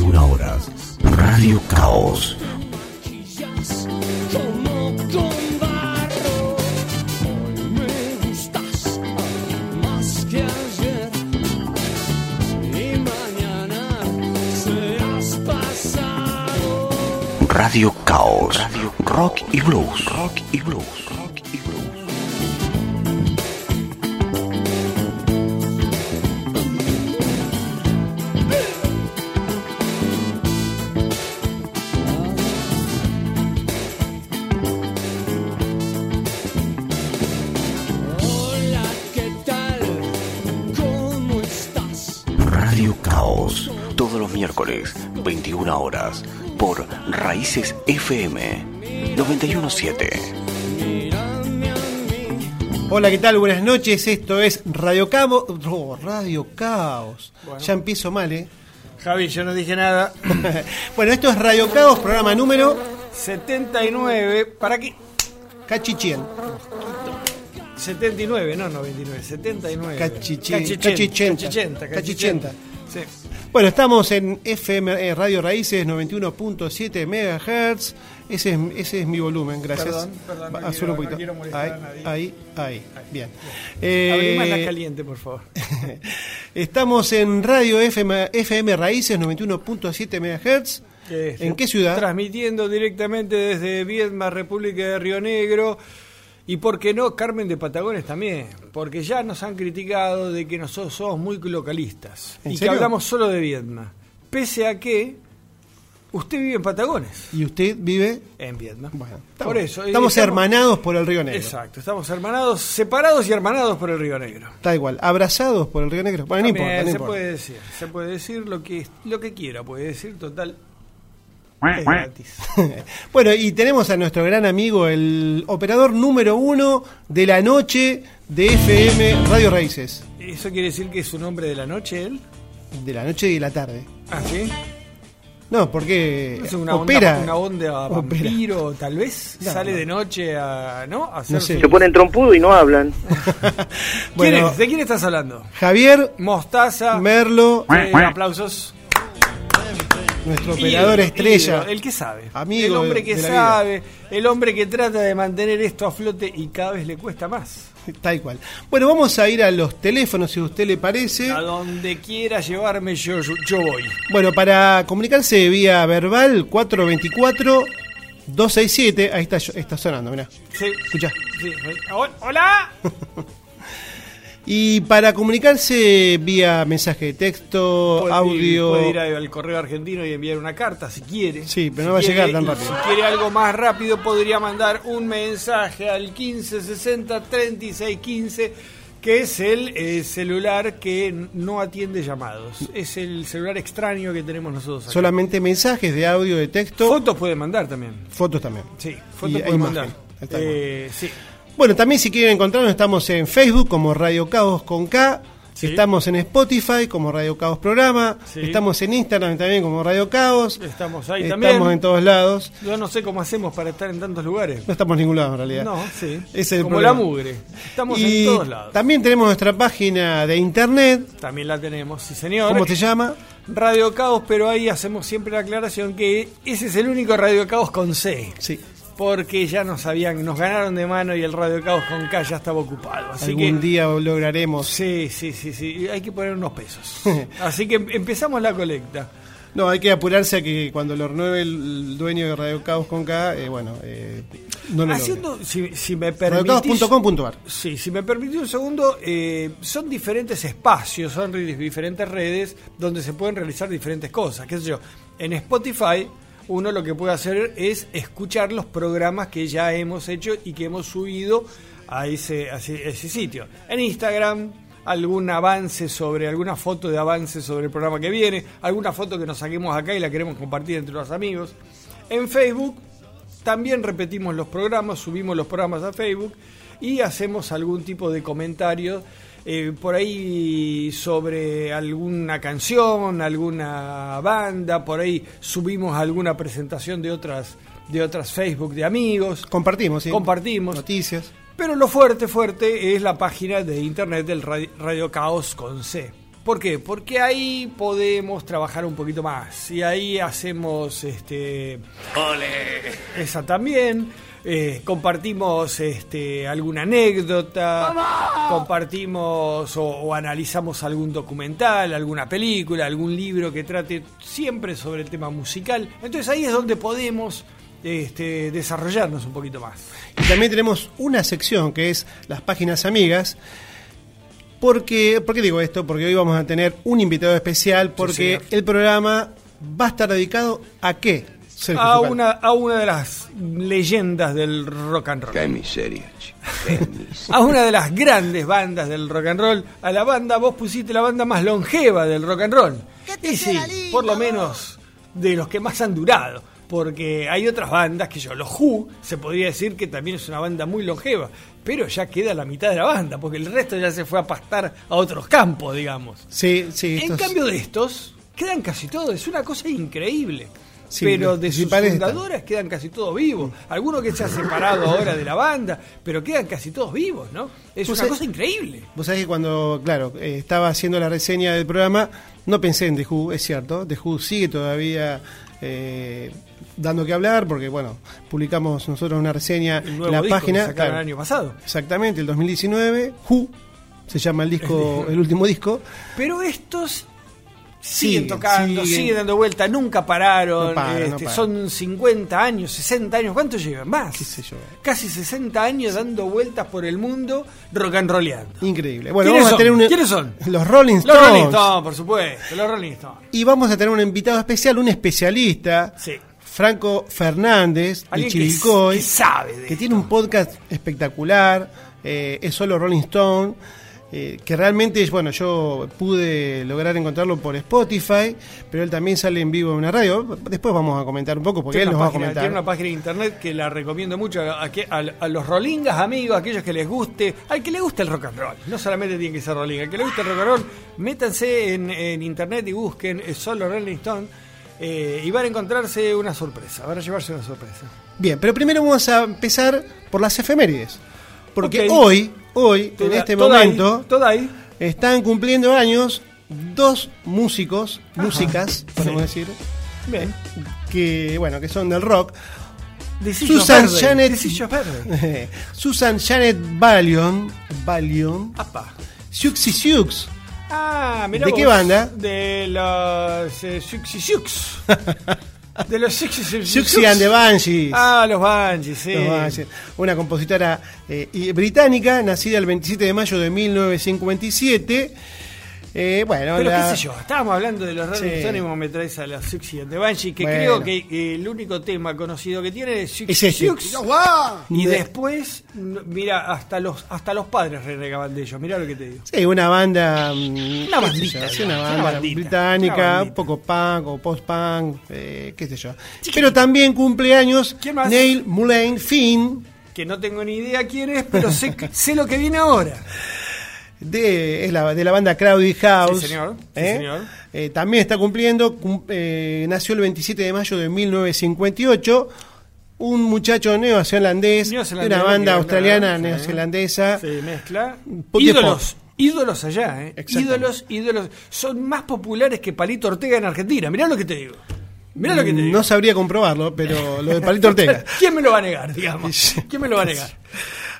miércoles, 21 horas. Radio Caos. Radio Caos. Radio. Rock y Blues. Rock y Blues. FM 917. Mírame a mí. Hola, ¿qué tal? Buenas noches. Esto es Radio Caos. Radio Caos. Ya empiezo mal, ¿eh? Javi, yo no dije nada. bueno, esto es Radio Caos, programa número 79, ¿para qué? Cachichien. 79, no 99, 79. Cachichén, Cachichenta. cachichenta, Cachichenta. cachichenta. Sí. Bueno, estamos en FM eh, Radio Raíces 91.7 MHz. Ese es, ese es mi volumen, gracias. Perdón, perdón, no quiero- un no poquito. quiero molestar ahí, a nadie. ahí, ahí, Bien. Más Eh, la caliente, por favor. Estamos en Radio FM, FM Raíces 91.7 MHz. ¿En qué ciudad? Transmitiendo directamente desde Viedma, República de Río Negro. Y por qué no, Carmen de Patagones también. Porque ya nos han criticado de que nosotros somos muy localistas. ¿En y serio? que hablamos solo de Viedma. Pese a que usted vive en Patagones. ¿Y usted vive? En Vietnam. Bueno, por eso. Estamos hermanados por el Río Negro. Exacto, estamos hermanados, separados y hermanados por el Río Negro. Está igual. Abrazados por el Río Negro. Bueno, no También importa, no se importa. puede decir, se puede decir lo que lo que quiera, puede decir total. Es gratis. bueno, y tenemos a nuestro gran amigo, el operador número uno de la noche de FM Radio Raíces. ¿Eso quiere decir que es un hombre de la noche él? De la noche y de la tarde. Ah, sí. No, porque Es una opera. onda, una onda opera. vampiro, tal vez. No, Sale no. de noche a. ¿No? A hacer No sé. Se ponen trompudo y no hablan. ¿Quién Bueno, es? ¿De quién estás hablando? Javier Mostaza. Merlo, Eh, aplausos. Nuestro operador estrella. ídolo, el que sabe. Amigo el hombre que de sabe. El hombre que trata de mantener esto a flote y cada vez le cuesta más. Tal cual. Bueno, vamos a ir a los teléfonos, si a usted le parece. A donde quiera llevarme yo, yo, yo voy. Bueno, para comunicarse vía verbal, 424-267. Ahí está, está sonando, mirá. Sí. Escuchá. Sí. Hol- Hola. Y para comunicarse vía mensaje de texto, Puede audio. Puede ir al correo argentino y enviar una carta si quiere. Sí, pero no va a llegar tan rápido. Si quiere algo más rápido, podría mandar un mensaje al 1560 3615, que es el eh, celular que no atiende llamados. Es el celular extraño que tenemos nosotros. acá. Solamente mensajes de audio, de texto, Fotos puede mandar también. fotos también. Sí, fotos puede mandar. Eh, sí. Bueno, también si quieren encontrarnos, estamos en Facebook como Radio Caos con K. Sí. Estamos en Spotify como Radio Caos Programa. Sí. Estamos en Instagram también como Radio Caos. Estamos ahí estamos también. en todos lados. Yo no sé cómo hacemos para estar en tantos lugares. No estamos en ningún lado en realidad. No, sí. Es el Como problema. la mugre. Estamos y en todos lados. También tenemos nuestra página de internet. También la tenemos, sí señor. ¿Cómo se llama? Radio Caos, pero ahí hacemos siempre la aclaración que ese es el único Radio Caos con C. Sí. Porque ya nos habían, nos ganaron de mano y el Radio Caos con K ya estaba ocupado. Así Algún que día lograremos. sí, sí, sí, sí, hay que poner unos pesos. Así que empezamos la colecta. No, hay que apurarse a que cuando lo renueve el dueño de Radio Caos con K, eh, bueno, eh, no lo Haciendo, si, si me permitís, Radiocaos.com.ar. Sí, si me permitís un segundo, eh, son diferentes espacios, son diferentes redes donde se pueden realizar diferentes cosas. ¿Qué sé yo? En Spotify, uno lo que puede hacer es escuchar los programas que ya hemos hecho y que hemos subido a ese, a ese, sitio. En Instagram, algún avance sobre, alguna foto de avance sobre el programa que viene, alguna foto que nos saquemos acá y la queremos compartir entre los amigos. En Facebook, también repetimos los programas, subimos los programas a Facebook y hacemos algún tipo de comentario eh, por ahí sobre alguna canción, alguna banda, por ahí subimos alguna presentación de otras de otras Facebook de amigos. Compartimos, sí. Compartimos. Noticias. Pero lo fuerte, fuerte es la página de internet del Radio, Radio Caos con C. ¿Por qué? Porque ahí podemos trabajar un poquito más. Y ahí hacemos este. Esa también. Eh, compartimos este, alguna anécdota, compartimos o, o analizamos algún documental, alguna película, algún libro que trate siempre sobre el tema musical. Entonces ahí es donde podemos este, desarrollarnos un poquito más. Y también tenemos una sección que es las páginas amigas. Porque, ¿Por qué digo esto? Porque hoy vamos a tener un invitado especial porque el programa va a estar dedicado a qué? Sergio A Zucal? una, a una de las leyendas del rock and roll. Qué miseria, chico. Qué miseria. a una de las grandes bandas del rock and roll, a la banda, vos pusiste la banda más longeva del rock and roll. Y sí, por lo menos de los que más han durado. Porque hay otras bandas que yo, los Who, se podría decir que también es una banda muy longeva, pero ya queda la mitad de la banda, porque el resto ya se fue a pastar a otros campos, digamos. Sí, sí. En estos- cambio de estos, quedan casi todos, es una cosa increíble. Sí, pero de sus están. fundadores quedan casi todos vivos. Alguno que se ha separado ahora de la banda, pero quedan casi todos vivos, ¿no? Es una sabés- cosa increíble. Vos sabés que cuando, claro, eh, estaba haciendo la reseña del programa, no pensé en The Who, es cierto. The Who sigue todavía eh, dando que hablar, porque, bueno, publicamos nosotros una reseña en la página. claro, el año pasado. Exactamente, el 2019, Who se llama el disco, el último disco. Pero estos siguen tocando, siguen. siguen. dando vuelta, nunca pararon. No paran, no este, son 50 años, 60 años, ¿cuánto llevan? Más. Qué sé yo. Casi 60 años dando vueltas por el mundo rock and rolleando. Increíble. Bueno, ¿Quiénes vamos a tener un, ¿Quiénes son? Los Rolling Los Stones. Rolling Stones, por supuesto, los Rolling Stones. Y vamos a tener un invitado especial, un especialista, Sí. Franco Fernández, de Alguien que, sabe de que tiene un podcast espectacular, eh, es solo Rolling Stone, eh, que realmente, bueno, yo pude lograr encontrarlo por Spotify, pero él también sale en vivo en una radio. Después vamos a comentar un poco, porque Tiene él nos va a comentar. tiene una página de internet que la recomiendo mucho a, a a- los rolingas amigos, a aquellos que les guste, al que le guste el rock and roll. No solamente tiene que ser rolinga, al que le guste el rock and roll, métanse en, en internet y busquen eh, solo Rolling Stone eh, y van a encontrarse una sorpresa, van a llevarse una sorpresa. Bien, pero primero vamos a empezar por las efemérides. Porque hoy, hoy, en Toda- este toda ahí, momento, toda ahí. están cumpliendo años dos músicos, músicas, podemos decir, Bien. que bueno, que son del rock. Decision Susan Verde, Janet Verde. Susan Janet Ballion, Ballion, Apa. Siuxi Siux. Ah, ¿De qué vos, banda? De los eh, Siuxi Siux. De los. Siuxi and the Banshees. Ah, los Banshees, sí. Los Banshees. Una compositora eh, británica, nacida el 27 de mayo de 1957. Eh, bueno, Pero la- qué sé yo, estábamos hablando de los Rolling. Stones y me traes a los Siuxi and the Banshees, que Bueno. creo que eh, el único tema conocido que tiene es Es este. Y De- después, mira, hasta los hasta los padres renegaban de ellos, mirá lo que te digo. Sí, una banda. mm, Una bandita, yo, banda bandita, británica, una bandita. un poco punk o post-punk, eh, qué sé yo. Pero también cumple años ¿Quién más? Neil Mullane Finn, Que no tengo ni idea quién es, pero sé, sé lo que viene ahora. De, es la, de la banda Crowded House. Sí, señor. Sí, ¿eh? señor. Eh, también está cumpliendo, cum- eh, nació el 27 de mayo de 1958. Un muchacho neozelandés, de una banda australiana neozelandesa. Se mezcla. Ídolos. Ídolos allá, ¿eh? Ídolos, ídolos. Son más populares que Palito Ortega en Argentina. Mirá lo que te digo. Mirá lo que te digo. No sabría comprobarlo, pero lo de Palito Ortega. ¿Quién me lo va a negar, digamos? ¿Quién me lo va a negar?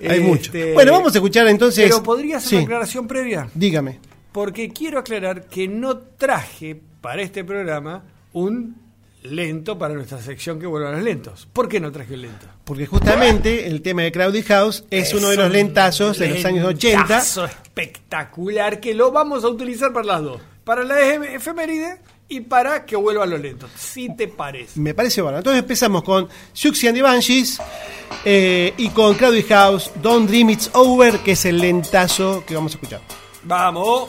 Hay mucho. Este, Bueno, vamos a escuchar entonces. Pero podría hacer Sí, una aclaración previa. Dígame. Porque quiero aclarar que no traje para este programa un lento para nuestra sección que vuelvan los lentos. ¿Por qué no traje un lento? Porque justamente el tema de Crowded House es, uno de los lentazos de los años 80. lentazo espectacular que lo vamos a utilizar para las dos. Para la efe- efeméride y para que vuelvan los lentos. Si te parece. Me parece bueno. Entonces empezamos con Siouxsie and the Banshees eh, y con Crowded House, Don't Dream It's Over, que es el lentazo que vamos a escuchar. Vamos.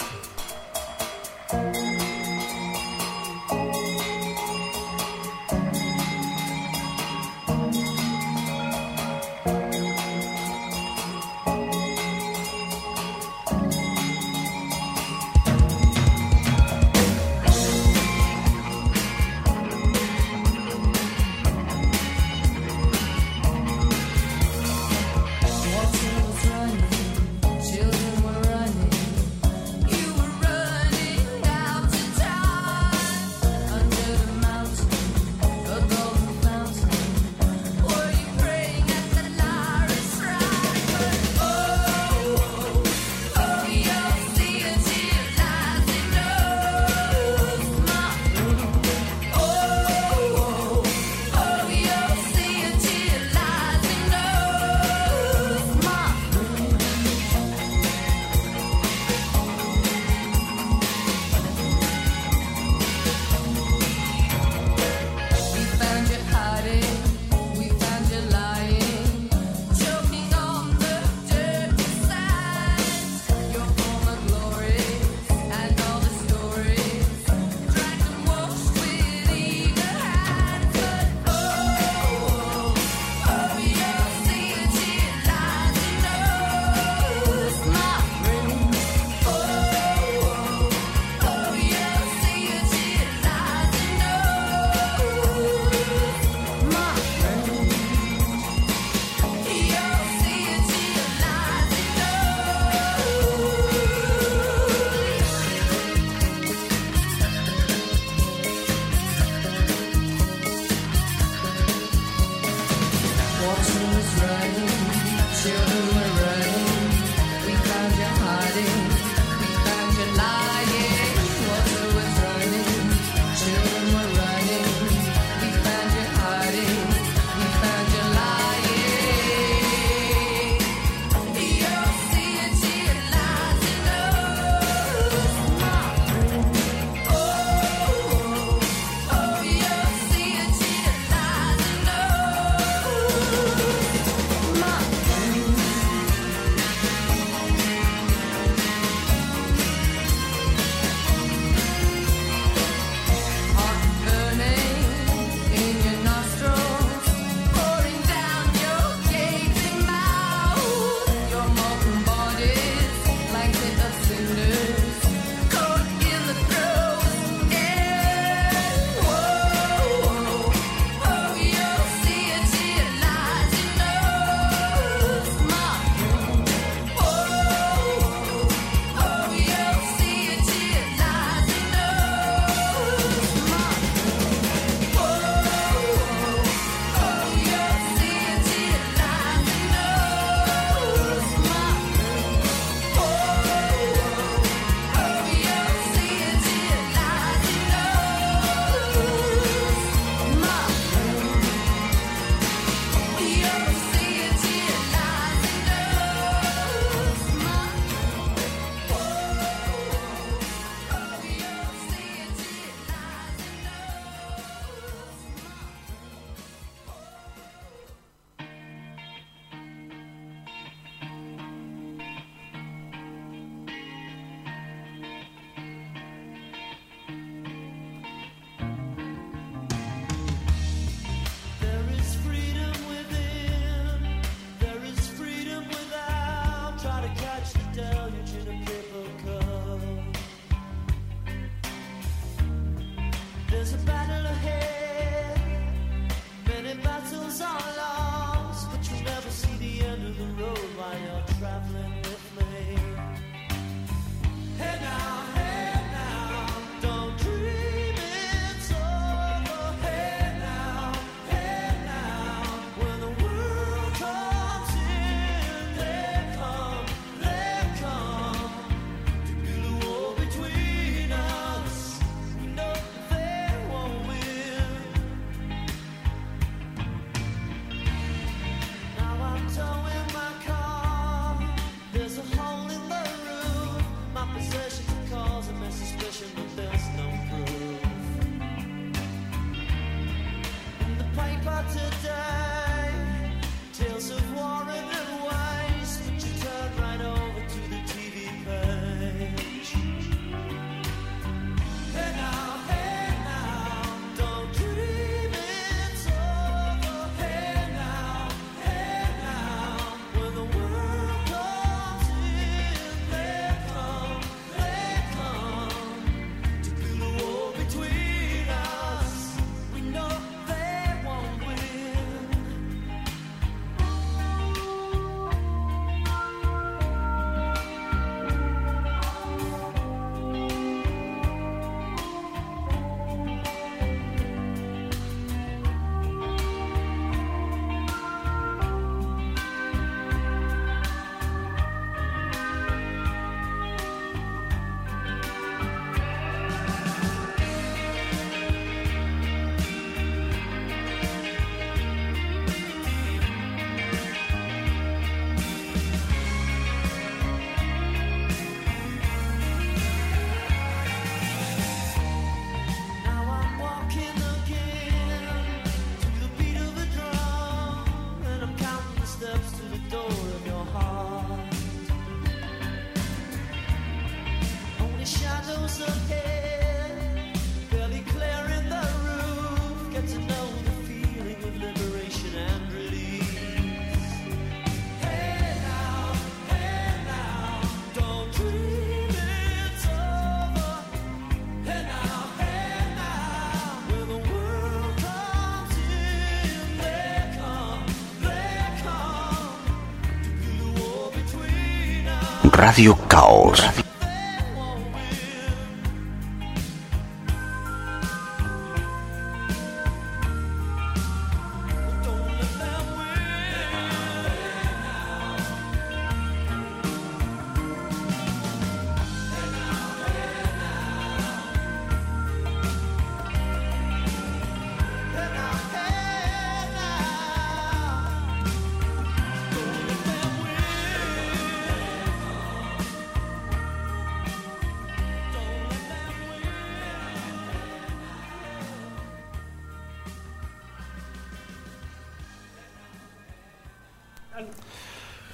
Radio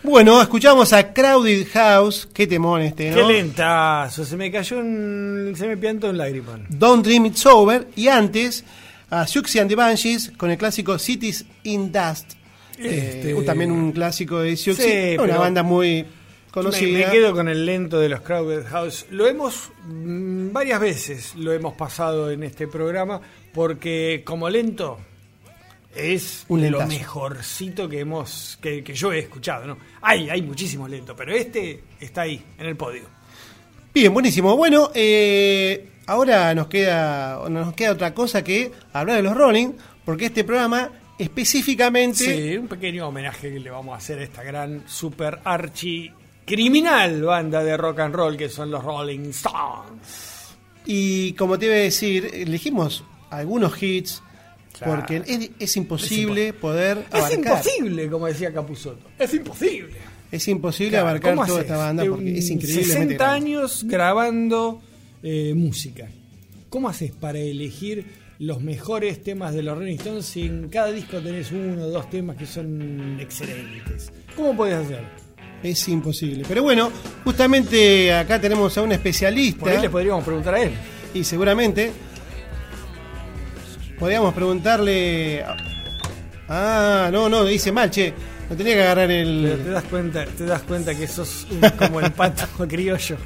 Bueno, escuchamos a Crowded House. Qué temón este, ¿no? Qué lentazo, se me cayó un. se me piantó un lágrima. Don't Dream It's Over. Y antes, a Siouxsie and the Banshees con el clásico Cities in Dust. Este- Eh, también un clásico de Siouxsie. Sí, una banda muy conocida. me quedo con el lento de los Crowded House. Lo hemos mm, varias veces lo hemos pasado en este programa porque como lento es Un de lo mejorcito que hemos que, que yo he escuchado, ¿no? Hay hay muchísimos lentos, pero este está ahí en el podio. Bien, buenísimo. Bueno, eh, ahora nos queda, no nos queda otra cosa que hablar de los Rolling, porque este programa específicamente Sí, un pequeño homenaje que le vamos a hacer a esta gran super archi criminal banda de rock and roll que son los Rolling Stones. Y como te iba a decir, elegimos algunos hits Claro. porque es, es imposible poder Es abarcar. imposible, como decía Capusotto. Es imposible. Es imposible Claro, abarcar ¿cómo toda haces? esta banda porque es increíblemente 60 grande. años grabando eh, música. ¿Cómo haces para elegir los mejores temas de los Rolling Stones si en cada disco tenés uno o dos temas que son excelentes? ¿Cómo podés hacer? Es imposible. Pero bueno, justamente acá tenemos a un Por ahí especialista le podríamos preguntar a él. y seguramente podríamos preguntarle. Ah, no, no, dice mal, che. No tenía que agarrar Pero te el. das cuenta, te das cuenta que sos un- como el pato criollo.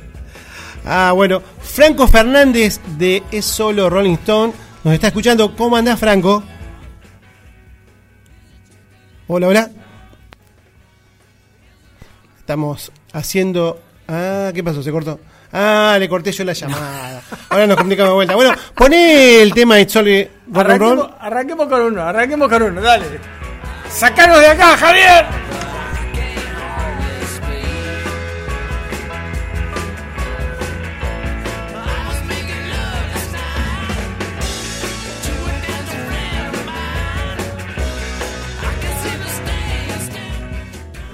Ah, bueno. Franco Fernández de Es Solo Rolling Stone nos está escuchando. ¿Cómo andás, Franco? Hola, hola. Estamos haciendo. Ah, ¿qué pasó? ¿Se cortó? Ah, le corté yo la llamada. Ahora nos complicamos de vuelta. Bueno, poné el tema de and Arranquemos, arranquemos con uno, arranquemos con uno, dale. ¡Sacanos de acá, Javier!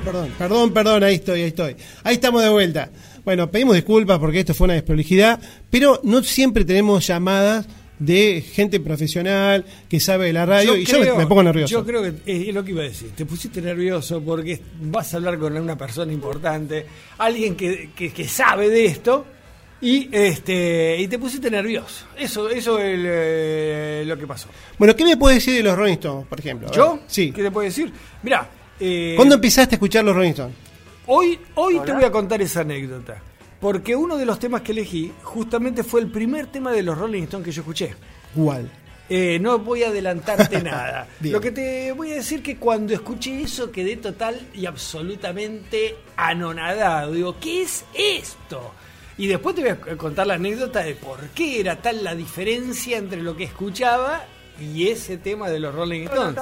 Perdón, perdón, perdón, ahí estoy, ahí estoy. Ahí estamos de vuelta. Bueno, pedimos disculpas porque esto fue una desprolijidad, pero no siempre tenemos llamadas de gente profesional que sabe de la radio y yo me, me pongo nervioso. Yo creo que es lo que iba a decir. Te pusiste nervioso porque vas a hablar con una persona importante, alguien que, que- que sabe de esto. Y este y te pusiste nervioso. Eso eso es eh, lo que pasó. Bueno, ¿qué me puede decir de los Rolling Stones, por ejemplo? ¿Yo? Sí. ¿Qué te puedo decir? Mira, eh, ¿Cuándo empezaste a escuchar los Rolling Stones? Hoy, hoy te voy a contar esa anécdota. Porque uno de los temas que elegí justamente fue el primer tema de los Rolling Stones que yo escuché. ¿Cuál? Eh, no voy a adelantarte nada. Lo que te voy a decir que cuando escuché eso quedé total y absolutamente anonadado. Digo, ¿qué es esto? Y después te voy a contar la anécdota de por qué era tal la diferencia entre lo que escuchaba y ese tema de los Rolling Stones.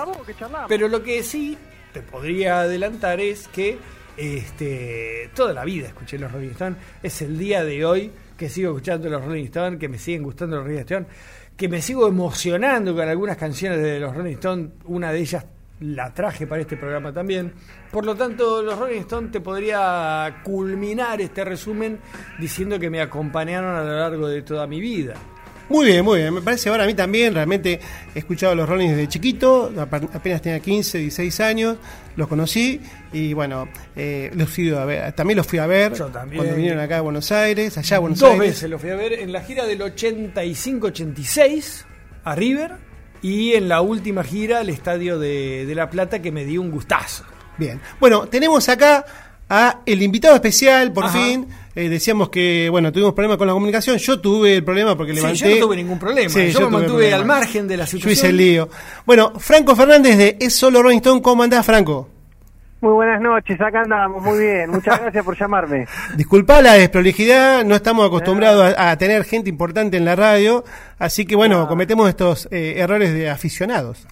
Pero lo que sí te podría adelantar es que este, toda la vida escuché los Rolling Stones. Es el día de hoy que sigo escuchando los Rolling Stones, que me siguen gustando los Rolling Stones, que me sigo emocionando con algunas canciones de los Rolling Stones. Una de ellas la traje para este programa también. Por lo tanto, los Rolling Stones te podría culminar este resumen diciendo que me acompañaron a lo largo de toda mi vida. Muy bien, muy bien. Me parece ahora a mí también. Realmente he escuchado a los Rolling desde chiquito. Apenas tenía 15, 16 años. Los conocí. Y bueno, eh, los fui a ver. También los fui a ver. Yo también. Cuando vinieron acá a Buenos Aires. Allá a Buenos Dos Aires. veces lo fui a ver en la gira del 85-86 a River y en la última gira al Estadio de, de La Plata que me dio un gustazo. Bien. Bueno, tenemos acá a el invitado especial, por Ajá. fin. Eh, decíamos que, bueno, tuvimos problemas con la comunicación. Yo tuve el problema porque Sí, levanté. yo no tuve ningún problema. Sí, yo, me tuve mantuve al margen de la Yo hice situación. el lío. Bueno, Franco Fernández de Es Solo Rolling Stone. ¿Cómo andás, Franco? Muy buenas noches, acá andamos, muy bien, muchas gracias por llamarme. Disculpa la desprolijidad, no estamos acostumbrados a, a tener gente importante en la radio, así que bueno, cometemos estos eh, errores de aficionados.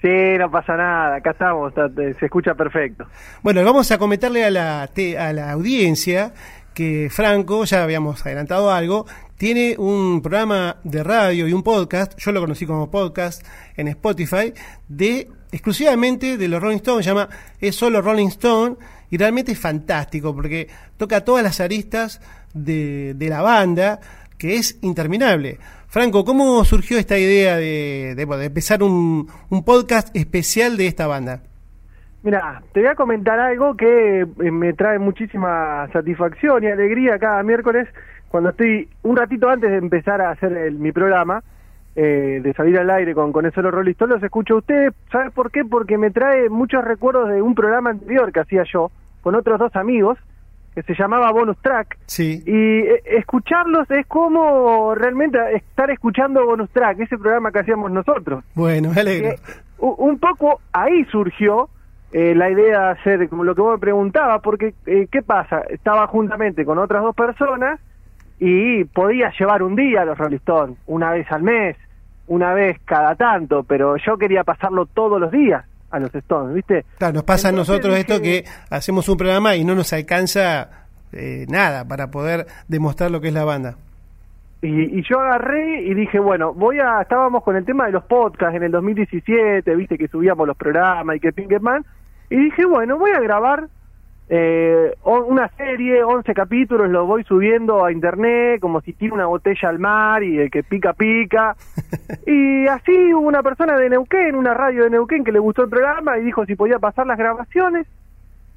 Sí, no pasa nada, acá estamos, se escucha perfecto. Bueno, vamos a comentarle a la, te- a la audiencia que Franco, ya habíamos adelantado algo, tiene un programa de radio y un podcast, yo lo conocí como podcast en Spotify, de exclusivamente de los Rolling Stones, se llama Es solo Rolling Stone, y realmente es fantástico porque toca todas las aristas de, la banda, que es interminable. Franco, ¿cómo surgió esta idea de, de, empezar un podcast especial de esta banda? Mira, te voy a comentar algo que eh, me trae muchísima satisfacción y alegría cada miércoles cuando estoy un ratito antes de empezar a hacer el- mi programa, eh, de salir al aire con, con eso los Rolling Stones, los escucho a ustedes. ¿Sabes por qué? Porque me trae muchos recuerdos de un programa anterior que hacía yo con otros dos amigos que se llamaba Bonus Track. Sí. Y eh, escucharlos es como realmente estar escuchando Bonus Track, ese programa que hacíamos nosotros. Bueno, me alegro. Un poco ahí surgió eh, la idea de hacer como lo que vos me preguntabas, porque eh, ¿qué pasa? Estaba juntamente con otras dos personas y podía llevar un día a los Rolling Stones, una vez al mes, una vez cada tanto, pero yo quería pasarlo todos los días a los Stones, ¿viste? Claro, nos pasa a nosotros esto que hacemos un programa y no nos alcanza eh, nada para poder demostrar lo que es la banda. Y, y yo agarré y dije, bueno, voy a, estábamos con el tema de los podcasts en el 2017, viste que subíamos los programas y que Pinkman, y dije, bueno, voy a grabar eh, una serie, 11 capítulos, lo voy subiendo a internet como si tira una botella al mar y el que pica pica. y así hubo una persona de Neuquén, una radio de Neuquén que le gustó el programa y dijo si podía pasar las grabaciones.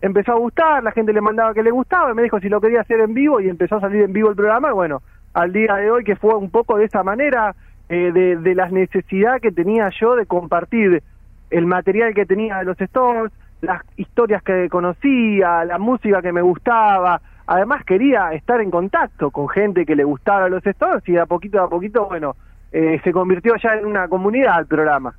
Empezó a gustar, la gente le mandaba que le gustaba, y me dijo si lo quería hacer en vivo y empezó a salir en vivo el programa. Y bueno, al día de hoy que fue un poco de esa manera, eh, de, de la necesidad que tenía yo de compartir el material que tenía de los Stones, las historias que conocía, la música que me gustaba. Además quería estar en contacto con gente que le gustaba los Stones y de a poquito a poquito, bueno, eh, se convirtió ya en una comunidad el programa.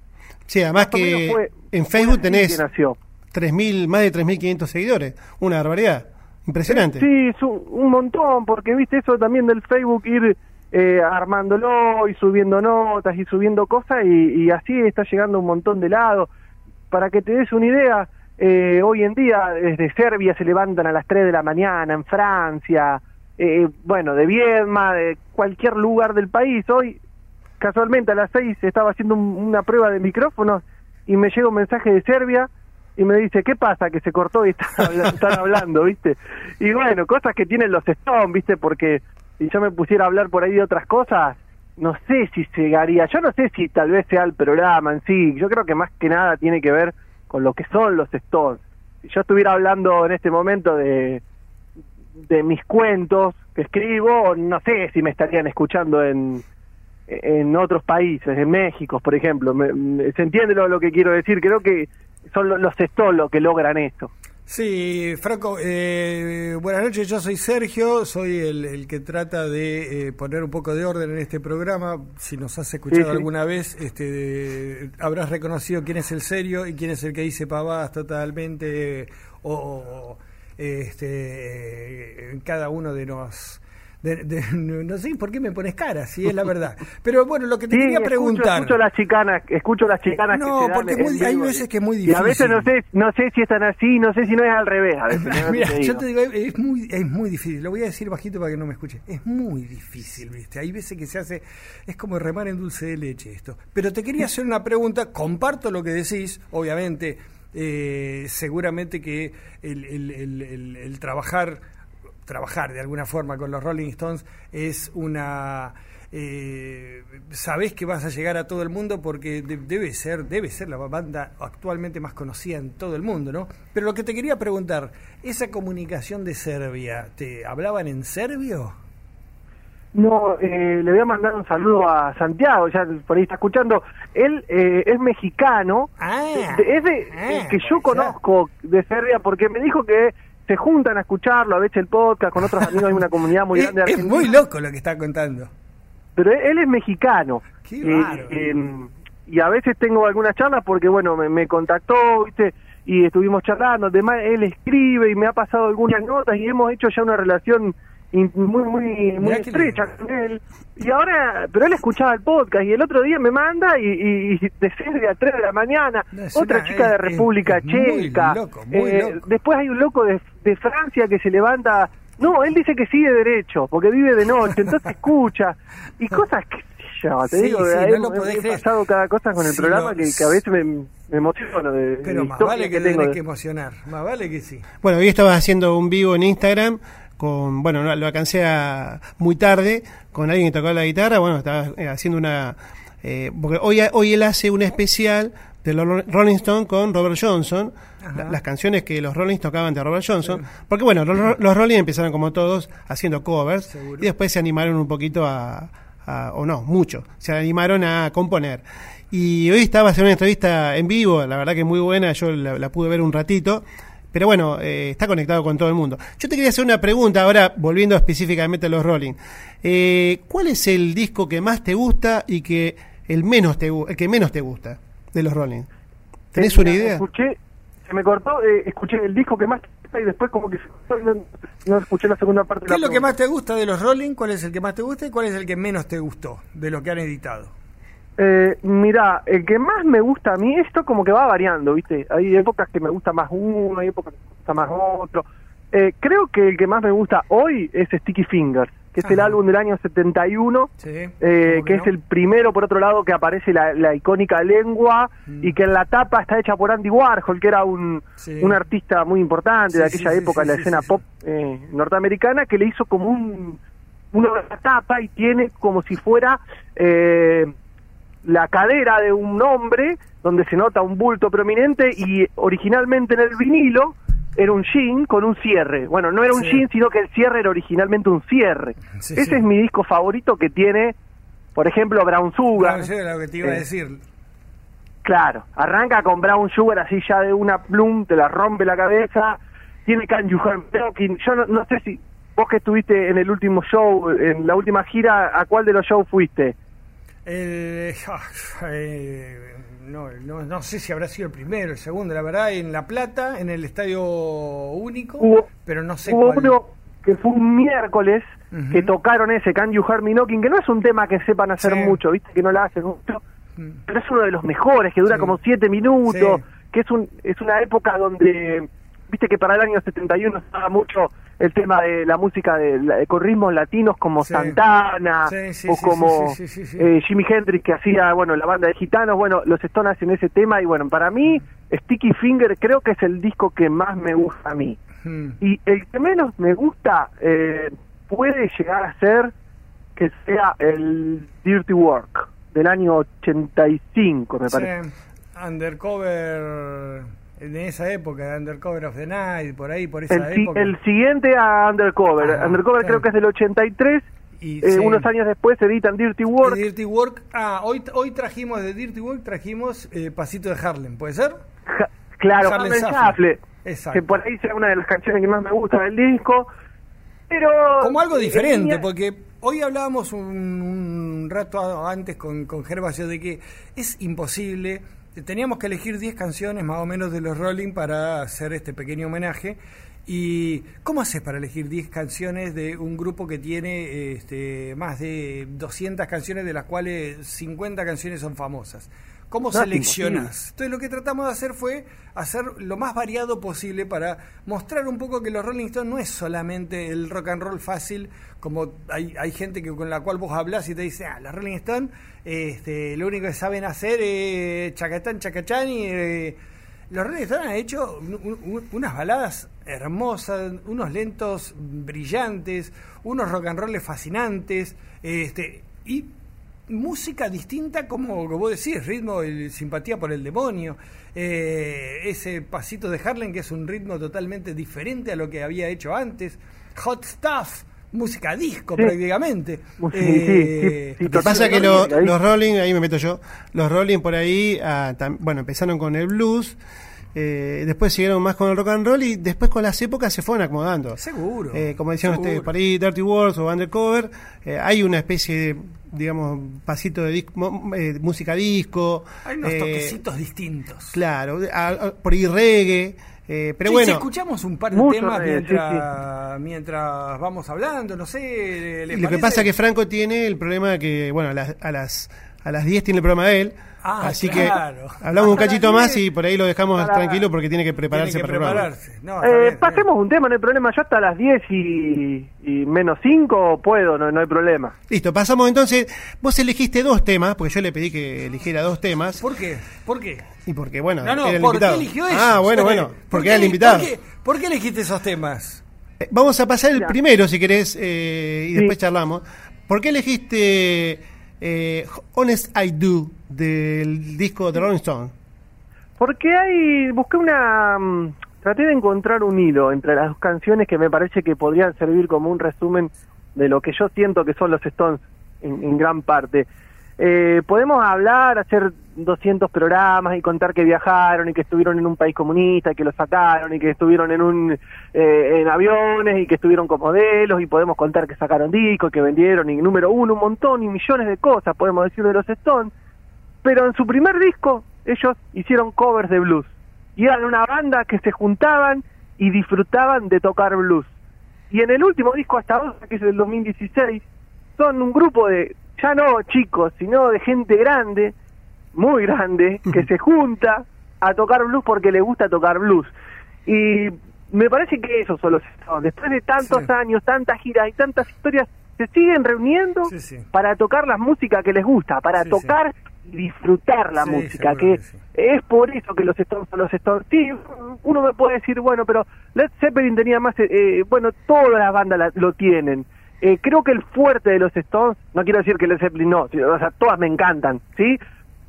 Sí, además que fue- en Facebook tenés nació. 3000, más de 3.500 seguidores. Una barbaridad. Impresionante. Sí, es un, un montón, porque viste eso también del Facebook ir eh, armándolo y subiendo notas y subiendo cosas y, y así está llegando un montón de lados. Para que te des una idea, eh, hoy en día desde Serbia se levantan a las 3 de la mañana, en Francia, eh, bueno, de Viedma, de cualquier lugar del país. Hoy, casualmente a las 6 estaba haciendo un- una prueba de micrófonos y me llega un mensaje de Serbia y me dice, ¿qué pasa? Que se cortó y están, habla- están hablando, ¿viste? Y bueno, cosas que tienen los Stones, ¿viste? Porque si yo me pusiera a hablar por ahí de otras cosas, no sé si llegaría, yo no sé si tal vez sea el programa en sí, yo creo que más que nada tiene que ver con lo que son los Stones. Si yo estuviera hablando en este momento de, de mis cuentos que escribo, no sé si me estarían escuchando en, en otros países, en México, por ejemplo. ¿Se entiende lo, lo que quiero decir? Creo que son lo- los Stones los que logran esto. Sí, Franco, eh, buenas noches, yo soy Sergio, soy el, el que trata de eh, poner un poco de orden en este programa. Si nos has escuchado Sí, sí. alguna vez, este, habrás reconocido quién es el serio y quién es el que dice pavadas totalmente o, o, este, cada uno de los... de- de- no sé por qué me pones cara, si es la verdad. Pero bueno, lo que te Sí, quería escucho, preguntar... escucho las chicanas, escucho las chicanas No, que porque muy- hay veces que es muy Y a veces no difícil. sé, no sé si están así, no sé si no es al revés. A veces, ¿no? Mira, Te yo te digo, es muy, es muy difícil. Lo voy a decir bajito para que no me escuche. Es muy difícil, ¿viste? Hay veces que se hace, es como remar en dulce de leche esto. Pero te quería hacer una pregunta. Comparto lo que decís, obviamente. eh, seguramente que el, el- el- el- el trabajar, trabajar de alguna forma con los Rolling Stones es una eh, sabés que vas a llegar a todo el mundo porque de- debe ser debe ser la banda actualmente más conocida en todo el mundo, ¿no? Pero lo que te quería preguntar, esa comunicación de Serbia, ¿te hablaban en serbio? No, eh, le voy a mandar un saludo a Santiago, ya por ahí está escuchando. Él eh, es mexicano, Ah, es de, ah, que yo conozco de Serbia porque me dijo que se juntan a escucharlo, a veces el podcast con otros amigos, hay una comunidad muy grande de es muy loco lo que está contando. pero él es mexicano. Qué Eh, eh, y a veces tengo algunas charlas porque, bueno, me, me contactó, ¿viste? Y estuvimos charlando. Además, él escribe y me ha pasado algunas notas y hemos hecho ya una relación muy, muy, muy estrecha con él. Y ahora, pero él escuchaba el podcast y el otro día me manda y, y, y de 6 a 3 de la mañana, No, otra una- chica de República es muy Checa. loco, muy Eh, loco. Después hay un loco de, de Francia que se levanta. No, él dice que sigue derecho, porque vive de noche, entonces escucha. Y cosas que yo, te Sí, digo, sí, he- no lo he- podés he creer. pasado cada cosa con el Sí, programa no, que, que a veces me, me emociono de, de Pero más vale que, tengo tenés de- que emocionar, más vale que sí. Bueno, hoy estabas haciendo un vivo en Instagram con, bueno, no, lo alcancé a- muy tarde con alguien que tocaba la guitarra, bueno, estaba eh, haciendo una, eh, porque hoy, hoy él hace un especial de los Rolling Stones con Robert Johnson, la- las canciones que los Rolling tocaban de Robert Johnson, porque bueno, los, los Rolling empezaron como todos haciendo covers Seguro. y después se animaron un poquito a, a- o no, mucho, se animaron a componer. Y hoy estaba haciendo una entrevista en vivo, la verdad que muy buena, yo la, la pude ver un ratito, pero bueno, eh, está conectado con todo el mundo. Yo te quería hacer una pregunta ahora, volviendo específicamente a los Rolling. Eh, ¿Cuál es el disco que más te gusta y que el menos te el que menos te gusta de los Rolling? ¿Tenés Eh, una idea? Escuché, se me cortó, eh, escuché el disco que más te gusta y después como que no, no escuché la segunda parte. de ¿Qué la es lo que más te gusta de los Rolling? ¿Cuál es el que más te gusta y cuál es el que menos te gustó de lo que han editado? Eh, mira, el que más me gusta a mí, esto como que va variando, ¿viste? Hay épocas que me gusta más uno, hay épocas que me gusta más otro. Eh, creo que el que más me gusta hoy es Sticky Fingers, que es el álbum del año 71, Sí, eh, ¿cómo que no? es el primero, por otro lado, que aparece la, la icónica lengua Mm. y que en la tapa está hecha por Andy Warhol, que era un, Sí. un artista muy importante de aquella época en la escena pop eh, norteamericana, que le hizo como un una tapa y tiene como si fuera eh, la cadera de un hombre donde se nota un bulto prominente y originalmente en el vinilo era un jean con un cierre. Bueno, no era un Sí. jean, sino que el cierre era originalmente un cierre. Sí, Ese sí. es mi disco favorito que tiene, por ejemplo, Brown Sugar. Era lo que te iba a Eh, decir. Claro, arranca con Brown Sugar así ya de una plum, te la rompe la cabeza. Tiene Can You Talking. Yo no, no sé si vos que estuviste en el último show, en la última gira, ¿a cuál de los shows fuiste? El, ah, eh, no, no, no sé si habrá sido el primero, el segundo, la verdad, en La Plata, en el Estadio Único, Hubo- pero no sé Hubo cuál. uno que fue un miércoles que tocaron ese Can You Hear Me Knocking, que no es un tema que sepan hacer Sí. mucho, viste que no la hacen mucho, Mm. pero es uno de los mejores, que dura Sí. como siete minutos, Sí. que es un es una época donde, viste que para el año 71 estaba mucho el tema de la música de, con ritmos latinos como Sí. Santana Sí, sí, o como eh, Jimi Hendrix que hacía, bueno, la banda de gitanos, bueno, los Stones hacen ese tema y bueno, para mí Sticky Finger creo que es el disco que más me gusta a mí. Mm. Y el que menos me gusta eh, puede llegar a ser que sea el Dirty Work del año 85, me parece. Undercover, en esa época, Undercover of the Night, por ahí, por esa El, época. el siguiente a Undercover. Ah, Undercover claro. creo que es del 83. Y, eh, sí. Unos años después se editan Dirty Work. De Dirty Work. Ah, hoy, hoy trajimos de Dirty Work, trajimos eh, Pasito de Harlem, ¿puede ser? Ja- claro, Harlem Shuffle. Que por ahí sea una de las canciones que más me gusta del disco. Pero. Como algo diferente, tenía- porque hoy hablábamos un, un rato antes con, con Gervasio de que es imposible. Teníamos que elegir 10 canciones más o menos de los Rolling para hacer este pequeño homenaje. ¿Y cómo haces para elegir 10 canciones de un grupo que tiene este, más de 200 canciones, de las cuales 50 canciones son famosas? ¿Cómo No, seleccionas? Entonces lo que tratamos de hacer fue hacer lo más variado posible para mostrar un poco que los Rolling Stones no es solamente el rock and roll fácil, como hay, hay gente que con la cual vos hablas y te dice, ah, los Rolling Stones este, lo único que saben hacer es chacatán, chacachán y... eh, los Rolling Stones han hecho un- un- unas baladas hermosas, unos lentos brillantes, unos rock and rolls fascinantes, este, y música distinta como, como vos decís, ritmo, el, simpatía por el demonio, eh, ese pasito de Harlem que es un ritmo totalmente diferente a lo que había hecho antes, hot stuff, música disco Sí. prácticamente. Sí, Eh, sí, sí, Lo que pasa es que lo- los Rolling, ahí me meto yo, los Rolling por ahí, ah, tam- bueno, empezaron con el blues, eh, después siguieron más con el rock and roll y después con las épocas se fueron acomodando. Seguro, Eh, como decían seguro. ustedes, por ahí Dirty Wars o Undercover, eh, hay una especie de, digamos, pasito de dis- mo- eh, música disco. Hay unos eh, toquecitos distintos. Claro, a- a- por ahí reggae, eh, pero Sí, bueno. escuchamos un par de Mucho temas reggae, sí, mientras, mientras vamos hablando, no sé. ¿les Lo que pasa es que Franco tiene el problema que, bueno, a las, a las, a las 10 tiene el programa de él. Ah, así claro. que hablamos un cachito más 10. y por ahí lo dejamos tranquilo porque tiene que prepararse Tiene que para el programa. prepararse. No, Eh, bien, pasemos un tema, no hay problema. Yo hasta las 10 y, y menos 5 puedo, no, no hay problema. Listo, pasamos entonces. Vos elegiste dos temas, porque yo le pedí que eligiera dos temas. ¿Por qué? ¿Por qué? Y porque, bueno, No, no, era el ¿por qué invitado. eligió eso? Ah, bueno, bueno, porque era el invitado. ¿por qué, por qué elegiste esos temas? Eh, Vamos a pasar el primero, si querés, eh, y Sí. después charlamos. ¿Por qué elegiste eh, Honest I Do del disco de Rolling Stone? Porque hay, busqué una, mm, traté de encontrar un hilo entre las dos canciones que me parece que podrían servir como un resumen de lo que yo siento que son los Stones en, gran parte. Eh, podemos hablar, hacer 200 programas y contar que viajaron y que estuvieron en un país comunista y que lo sacaron y que estuvieron en un eh, en aviones y que estuvieron con modelos y podemos contar que sacaron discos, que vendieron y número uno un montón y millones de cosas podemos decir de los Stones pero en su primer disco ellos hicieron covers de blues y eran una banda que se juntaban y disfrutaban de tocar blues. Y en el último disco hasta ahora, que es del 2016, son un grupo de, ya no chicos, sino de gente grande, muy grande, que se junta a tocar blues porque le gusta tocar blues. Y me parece que esos son los Stones. Después de tantos Sí. años, tantas giras y tantas historias, se siguen reuniendo Sí, sí. para tocar la música que les gusta, para tocar y disfrutar la música, que es por eso que los Stones son los Stones. Sí, uno me puede decir, bueno, pero Led Zeppelin tenía más, eh, eh, bueno, todas las bandas la- lo tienen. Eh, creo que el fuerte de los Stones, no quiero decir que Led Zeppelin no, o sea, todas me encantan, ¿sí?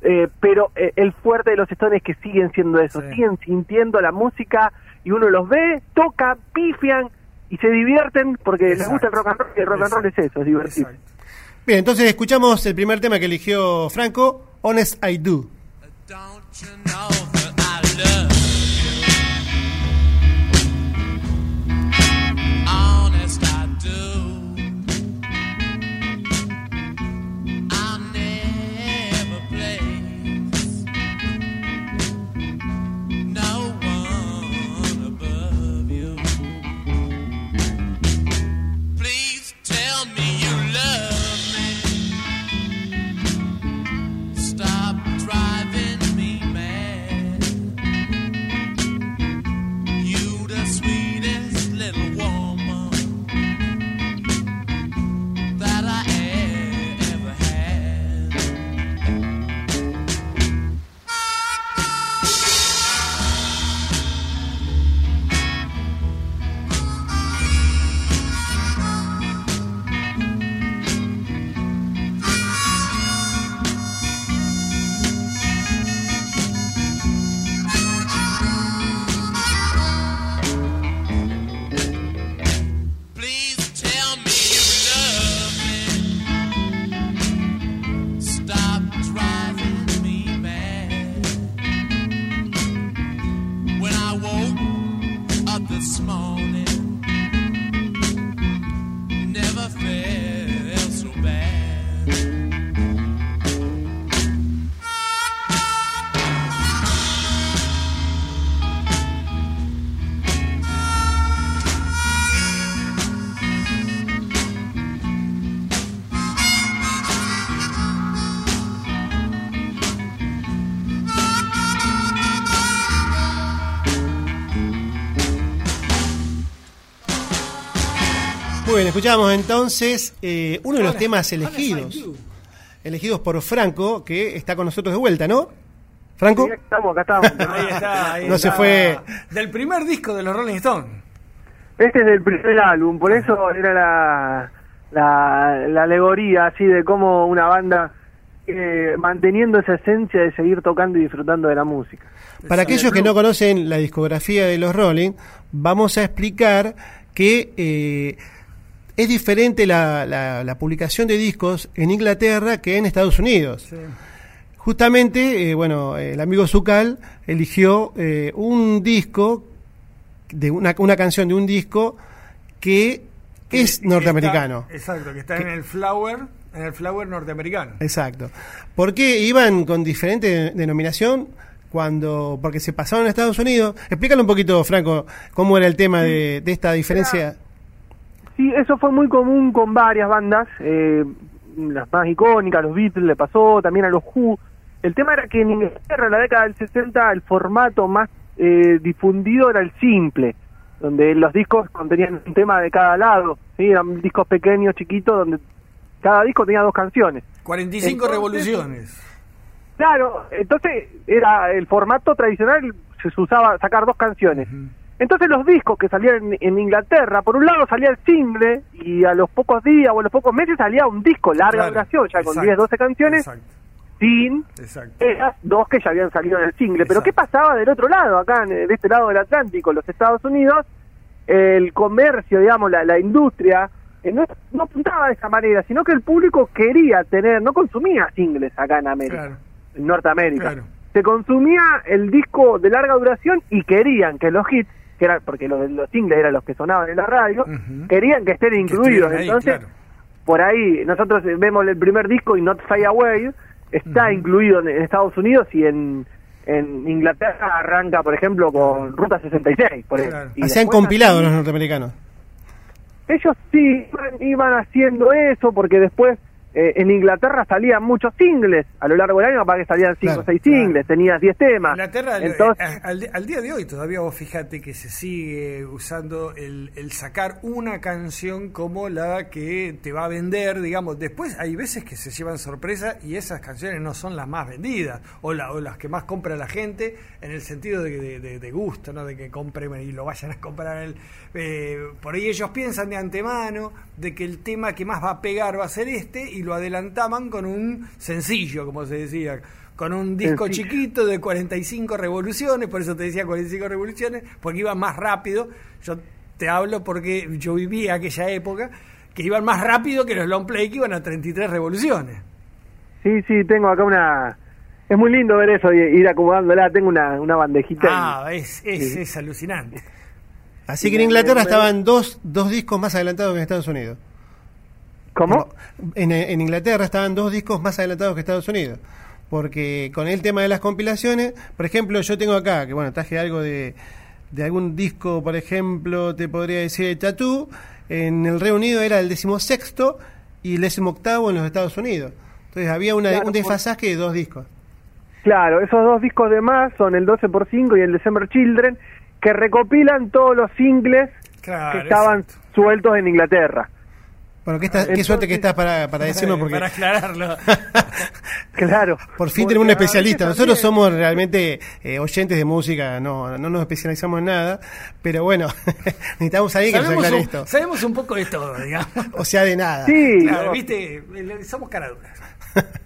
Eh, pero eh, el fuerte de los Stones es que siguen siendo eso, Sí. siguen sintiendo la música y uno los ve, toca, pifian y se divierten porque les gusta el rock and roll y el rock and roll es eso, es divertirse. Exacto. Bien, entonces escuchamos el primer tema que eligió Franco, Honest I Do. Don't you know Muy bien, escuchamos entonces eh, uno de los temas elegidos, elegidos por Franco, que está con nosotros de vuelta, ¿no? Franco, Sí, acá estamos, acá estamos. Ahí está, ahí No se fue. Del primer disco de los Rolling Stones. Este es del primer álbum, por eso era la, la, la alegoría así de cómo una banda eh, manteniendo esa esencia de seguir tocando y disfrutando de la música. para aquellos que no conocen la discografía de los Rolling, vamos a explicar que eh, es diferente la, la- la publicación de discos en Inglaterra que en Estados Unidos. Justamente, eh, bueno, el amigo Zucal eligió eh, un disco, de una, una canción de un disco que es Que norteamericano. está- exacto, que está Que- en el Flower, en el Flower norteamericano. Exacto. Porque iban con diferente de- denominación cuando porque se pasaron a Estados Unidos. Explícalo un poquito, Franco, cómo era el tema de, de esta diferencia. Sí, eso fue muy común con varias bandas, eh, las más icónicas, los Beatles le pasó, también a los Who. El tema era que en Inglaterra en la década del 60 el formato más eh, difundido era el simple, donde los discos contenían un tema de cada lado, ¿sí? eran discos pequeños, chiquitos, donde cada disco tenía dos canciones. 45 Entonces- revoluciones. Claro, entonces era el formato tradicional, se usaba sacar dos canciones. Entonces los discos que salían en, en Inglaterra, por un lado salía el single y a los pocos días o a los pocos meses salía un disco larga Claro, duración, ya con exacto, 10, 12 canciones, Exacto, sin exacto. esas dos que ya habían salido en el single. Pero. ¿qué pasaba del otro lado, acá, en- de este lado del Atlántico, los Estados Unidos? El comercio, digamos, la, la industria, eh, no, no apuntaba de esa manera, sino que el público quería tener, no consumía singles acá en América Claro. en Norteamérica. Claro. Se consumía el disco de larga duración y querían que los hits, que eran, porque los, los singles eran los que sonaban en la radio, querían que estén incluidos. ahí, Entonces, claro. por ahí, nosotros vemos el primer disco y Not Fly Away, está incluido en, en Estados Unidos y en, en Inglaterra arranca, por ejemplo, con Ruta 66. Por Claro. Y después compilados así- los norteamericanos. ellos sí iban haciendo eso porque después eh, en Inglaterra salían muchos singles a lo largo del año, para que salían 5 Claro, o 6 claro. singles, tenías 10 temas. Inglaterra, eh, Entonces, eh, al, al día de hoy todavía vos fíjate que se sigue usando el, el sacar una canción como la que te va a vender, digamos. Después hay veces que se llevan sorpresa y esas canciones no son las más vendidas o, la- o las que más compra la gente en el sentido de, de- de- de gusto, ¿no? De que compren y lo vayan a comprar. El, eh, por ahí ellos piensan de antemano de que el tema que más va a pegar va a ser este y lo adelantaban con un sencillo, como se decía con un disco Sencillo. chiquito de 45 revoluciones, por eso te decía 45 revoluciones, porque iban más rápido. Yo te hablo porque yo viví aquella época que iban más rápido que los long play que iban a 33 revoluciones. sí, sí, tengo acá una... Es muy lindo ver eso y ir acomodándola. Tengo una, una bandejita. Ah, es, es, es alucinante. Así que en Inglaterra estaban dos, dos discos más adelantados que en Estados Unidos. ¿Cómo? En, en Inglaterra estaban dos discos más adelantados que Estados Unidos. Porque con el tema de las compilaciones, por ejemplo, yo tengo acá, que bueno, traje algo de, de algún disco, por ejemplo, te podría decir de Tattoo, en el Reino Unido era el decimosexto y el decimoctavo en los Estados Unidos. Entonces había una, Claro, un desfasaje de dos discos. Claro, esos dos discos de más son el 12x5 y el December Children, que recopilan todos los singles Claro, que estaban exacto. sueltos en Inglaterra. Bueno, qué, estás- qué suerte que estás para, para decirnos, porque Para aclararlo. Claro. por fin tenemos un especialista. Nosotros también- somos realmente eh, oyentes de música, no, no nos especializamos en nada, pero bueno, necesitamos a alguien que nos aclare un, esto. sabemos un poco de todo, digamos. O sea, de nada. Sí, Claro, no, viste, somos caraduras.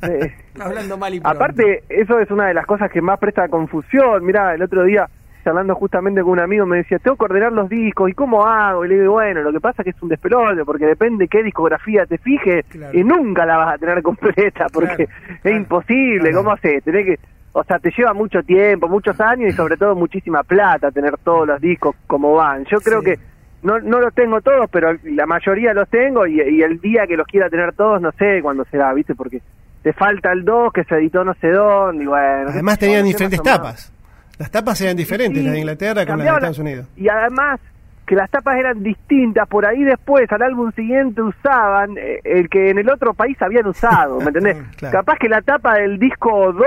eh, Hablando mal y pronto. Aparte, eso es una de las cosas que más presta confusión. Mirá, el otro día, charlando justamente con un amigo, me decía, tengo que ordenar los discos, ¿y cómo hago? Y le digo, bueno, lo que pasa es que es un despelote, porque depende qué discografía te fijes, Claro. y nunca la vas a tener completa, porque Claro, es imposible. ¿cómo haces? Tenés que o sea, te lleva mucho tiempo, muchos años y sobre todo muchísima plata tener todos los discos como van. Yo creo Sí. que no, no los tengo todos, pero la mayoría los tengo y, y el día que los quiera tener todos, no sé cuándo será, ¿viste? Porque te falta el 2 que se editó no sé dónde y bueno. Además tenían diferentes tapas. Las tapas eran diferentes, Sí, las de Inglaterra con las de Estados Unidos. Y además que las tapas eran distintas, por ahí después al álbum siguiente usaban eh, el que en el otro país habían usado, ¿me entendés? Claro. Capaz que la tapa del disco 2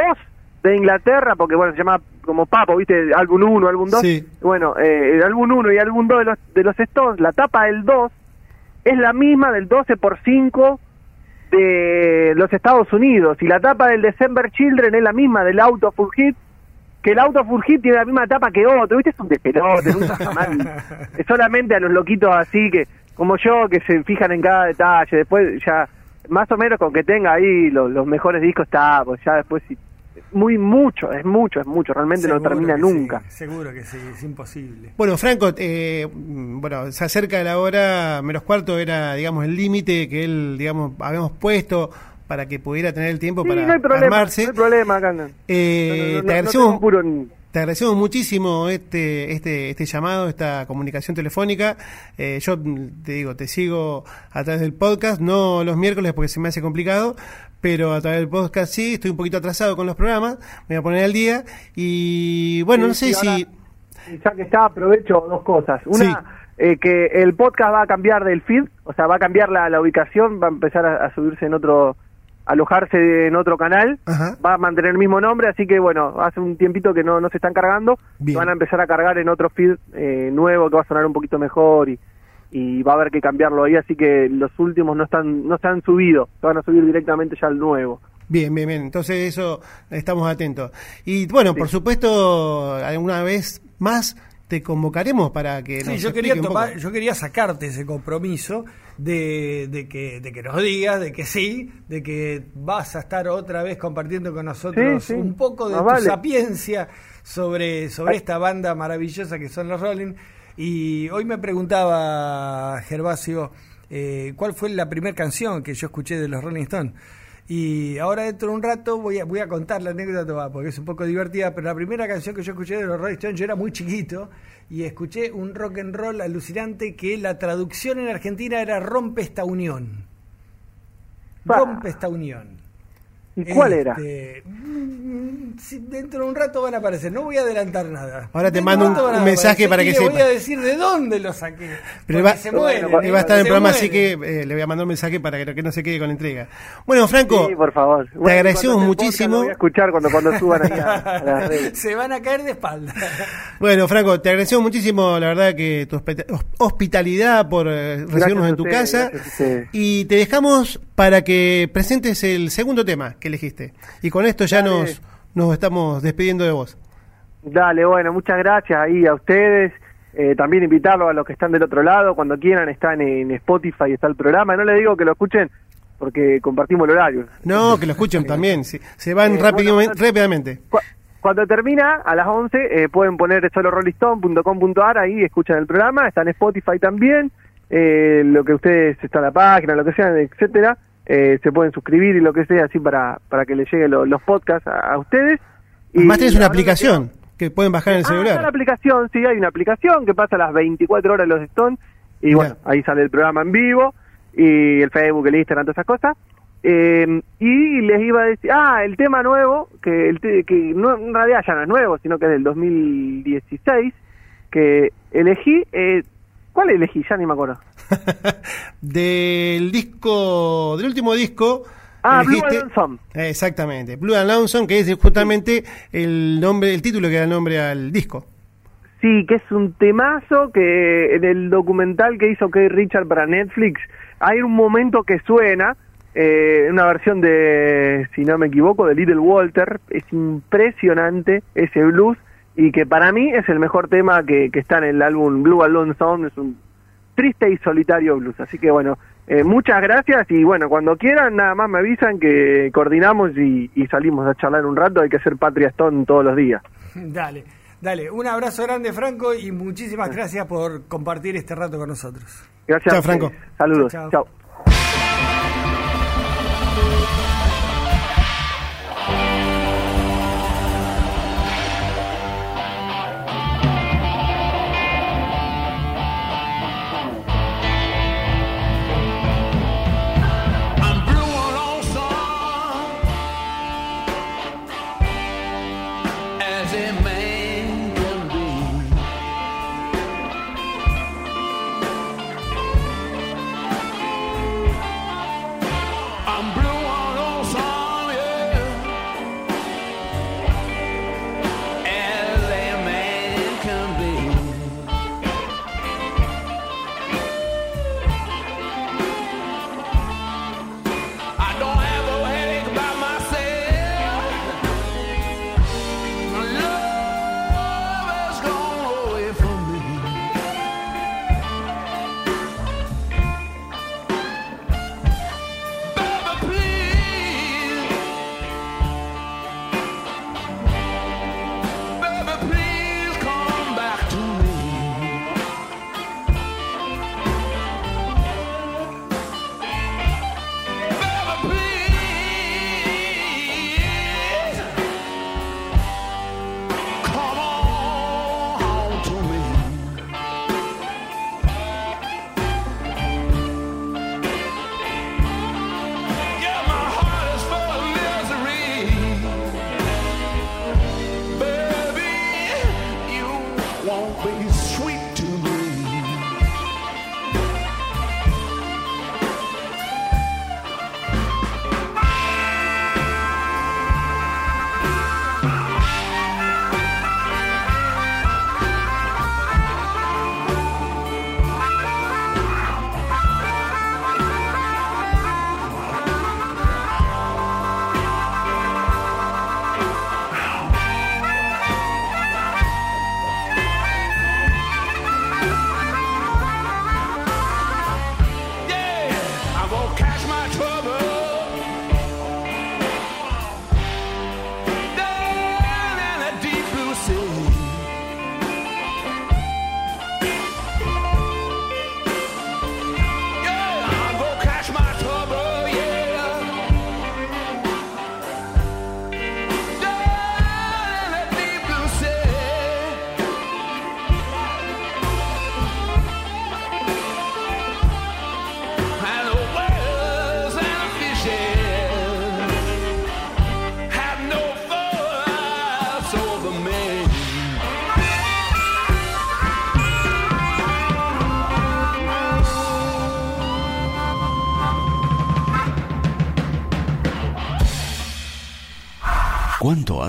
de Inglaterra, porque bueno, se llama como Papo, ¿viste? Álbum 1, álbum 2. Sí. Bueno, eh, el álbum 1 y álbum 2 de los, de los Stones, la tapa del 2 es la misma del 12 por 5 de los Estados Unidos y la tapa del December Children es la misma del Out of Full Hit que el Full Hit tiene la misma tapa que otro, ¿viste? Es un despelote. Es solamente a los loquitos así que, como yo, que se fijan en cada detalle, después ya, más o menos con que tenga ahí los, los mejores discos está, pues ya después sí, muy mucho, es mucho, es mucho, realmente no termina nunca. sí, seguro que sí, es imposible. Bueno, Franco, eh, bueno, se acerca la hora, menos cuarto era, digamos, el límite que él, digamos, habíamos puesto para que pudiera tener el tiempo Sí, para no hay problema, armarse. no hay problema acá. no. Eh, No, no, no, te agradecemos, ni- te agradecemos muchísimo este, este, este llamado, esta comunicación telefónica. Eh, yo te digo, te sigo a través del podcast, no los miércoles porque se me hace complicado, pero a través del podcast sí, estoy un poquito atrasado con los programas, me voy a poner al día y bueno, Sí, no sé si... ahora- Y ya que está, aprovecho dos cosas. Una, Sí. eh, que el podcast va a cambiar del feed, o sea, va a cambiar la, la ubicación, va a empezar a, a subirse en otro, alojarse en otro canal, Ajá. va a mantener el mismo nombre, así que bueno, hace un tiempito que no, no se están cargando, Bien. van a empezar a cargar en otro feed eh, nuevo que va a sonar un poquito mejor y, y va a haber que cambiarlo ahí, así que los últimos no están no se han subido, se van a subir directamente ya al nuevo. Bien, bien, bien. Entonces eso estamos atentos. Y bueno, por supuesto, alguna vez más te convocaremos para que Sí, nos yo quería tomar, yo quería sacarte ese compromiso de, de que, de que nos digas, de que sí, de que vas a estar otra vez compartiendo con nosotros Sí, sí. un poco de Más tu vale. sapiencia sobre, sobre esta banda maravillosa que son los Rolling. Y hoy me preguntaba Gervasio eh, cuál fue la primera canción que yo escuché de los Rolling Stones. Y ahora dentro de un rato voy a, voy a contar la anécdota porque es un poco divertida, pero la primera canción que yo escuché de los Rolling Stones, yo era muy chiquito y escuché un rock and roll alucinante que la traducción en Argentina era Rompe esta unión. Rompe esta unión. ¿Y cuál era? Este, mm, sí, dentro de un rato van a aparecer, no voy a adelantar nada. Ahora te Dentro mando un- mensaje aparecer para que le voy sepa. a decir de dónde lo saqué. Pero va, se mueren, Bueno, iba a estar en el programa, así que eh, le voy a mandar un mensaje para que, que no se quede con la entrega. Bueno, Franco, Sí, por favor. te Bueno, agradecemos muchísimo. lo voy a escuchar cuando, cuando suban ahí a, a las redes. se van a caer de espalda. Bueno, Franco, te agradecemos muchísimo, la verdad, que tu hospi- hos- hospitalidad por eh, recibirnos en tu casa. Y te dejamos para que presentes el segundo tema que elegiste. Y con esto ya Dale. nos, nos estamos despidiendo de vos. Dale, bueno, muchas gracias ahí a ustedes. Eh, también invitarlos a los que están del otro lado, cuando quieran, están en Spotify, está el programa. No les digo que lo escuchen porque compartimos el horario. No, que lo escuchen también. sí, se van Eh, rápido- bueno, rápidamente. Cu- Cuando termina, a las 11, eh, pueden poner solorolistone.com.ar, ahí escuchan el programa, está en Spotify también, eh, lo que ustedes, está en la página, lo que sea, etcétera, eh, se pueden suscribir y lo que sea, así para, para que les lleguen lo- los podcasts a, a ustedes. Y Además tenés una aplicación que pueden bajar en el Ah, está la celular. aplicación, sí, hay una aplicación que pasa las 24 horas los Stones y bueno, ahí sale el programa en vivo y el Facebook, el Instagram, todas esas cosas. Eh, y les iba a decir, ah, el tema nuevo, que, el te- que no, en realidad ya no es nuevo, sino que es del 2016, que elegí, eh, ¿cuál elegí? Ya ni me acuerdo. del disco, del último disco. Ah, Blue elegiste- and Lonesome. Exactamente, Blue and Lonesome, que es justamente el nombre, el título que da el nombre al disco. Sí, que es un temazo que en el documental que hizo Kay Richard para Netflix hay un momento que suena, eh, una versión de, si no me equivoco, de Little Walter. Es impresionante ese blues y que para mí es el mejor tema que, que está en el álbum Blue Alone Sound. Es un triste y solitario blues. Así que bueno, eh, muchas gracias y bueno, cuando quieran nada más me avisan que coordinamos y, y salimos a charlar un rato. Hay que hacer Patria Stone todos los días. Dale, dale. Un abrazo grande, Franco, y muchísimas gracias por compartir este rato con nosotros. Gracias. Chao. Franco. Saludos. Chao, Chao. chao.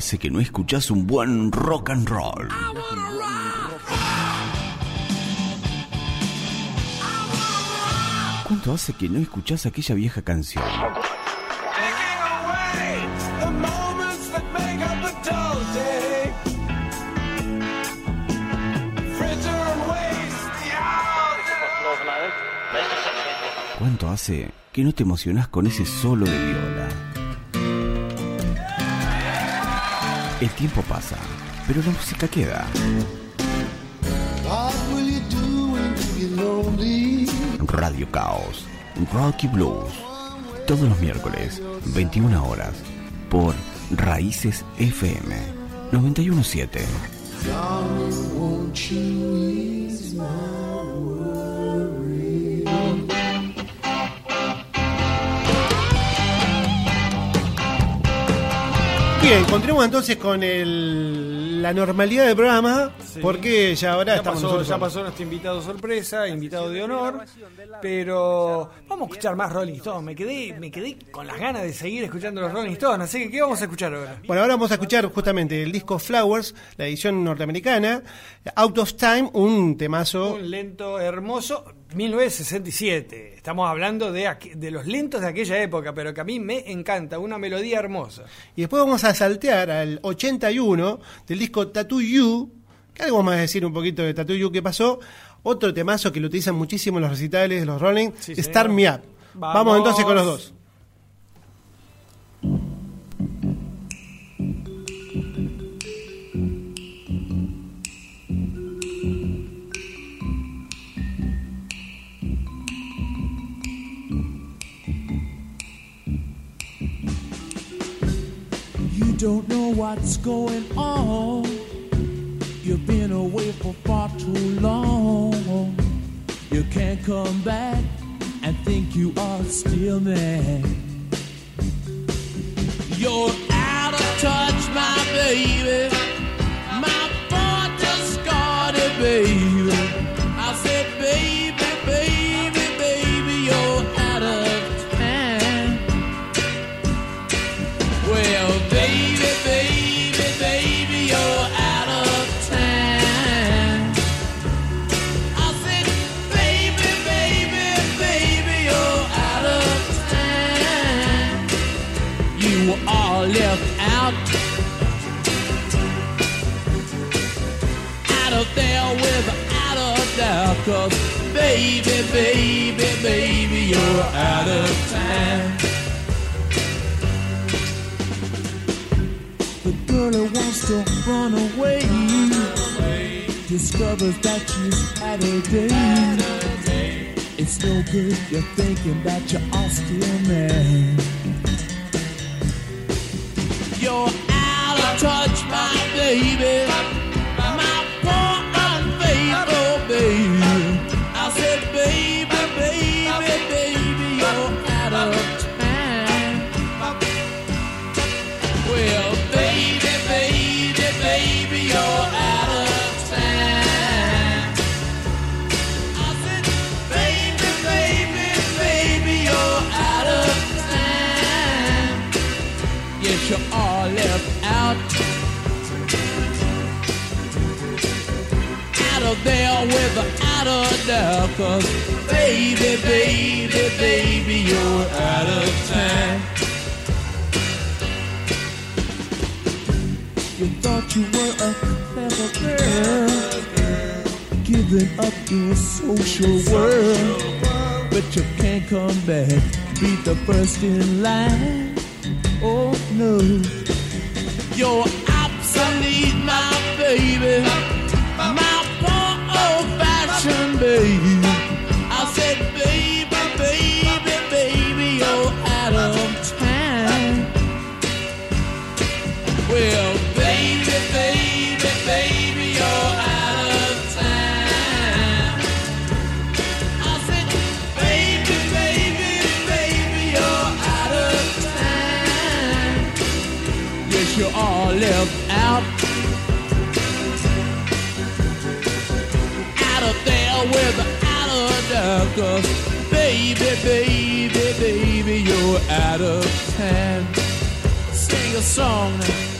Hace que no escuchás un buen rock and roll? ¿Cuánto hace que no escuchás aquella vieja canción? ¿Cuánto hace que no te emocionás con ese solo de viola? El tiempo pasa, pero la música queda. Radio Caos, Rocky Blues, todos los miércoles, 21 horas, por Raíces FM 917. Bien, continuamos entonces con el, la normalidad del programa, Sí. porque ya ahora Ya estamos pasó, nosotros ya pasó nuestro invitado sorpresa, invitado de honor, pero vamos a escuchar más Rolling Stones. Me quedé, me quedé con las ganas de seguir escuchando los Rolling Stones, así que ¿qué vamos a escuchar ahora? Bueno, ahora vamos a escuchar justamente el disco Flowers, la edición norteamericana, Out of Time, un temazo. Un lento hermoso, 1967. Estamos hablando de, de los lentos de aquella época, pero que a mí me encanta, una melodía hermosa. Y después vamos a saltear al 81 del disco Tattoo You, que algo a decir un poquito de Tattoo You que pasó. Otro temazo que lo utilizan muchísimo en los recitales de los Rolling, Sí, Start. Me Up. Vamos. vamos entonces con los dos. Don't know what's going on. You've been away for far too long. You can't come back and think you are still there. You're out of touch, my baby. Cause, baby, baby, baby, you're out of time. The girl who wants to run away discovers that she's had a day. It's no good you're thinking that you are still mad. You're out of touch, my baby. Of there without a doubt. Cause baby, baby, baby, you're out of time. You thought you were a clever girl, giving up your social world, but you can't come back. Be the first in line. Oh no, you're obsolete, my baby, day. Out of time. Sing a song now.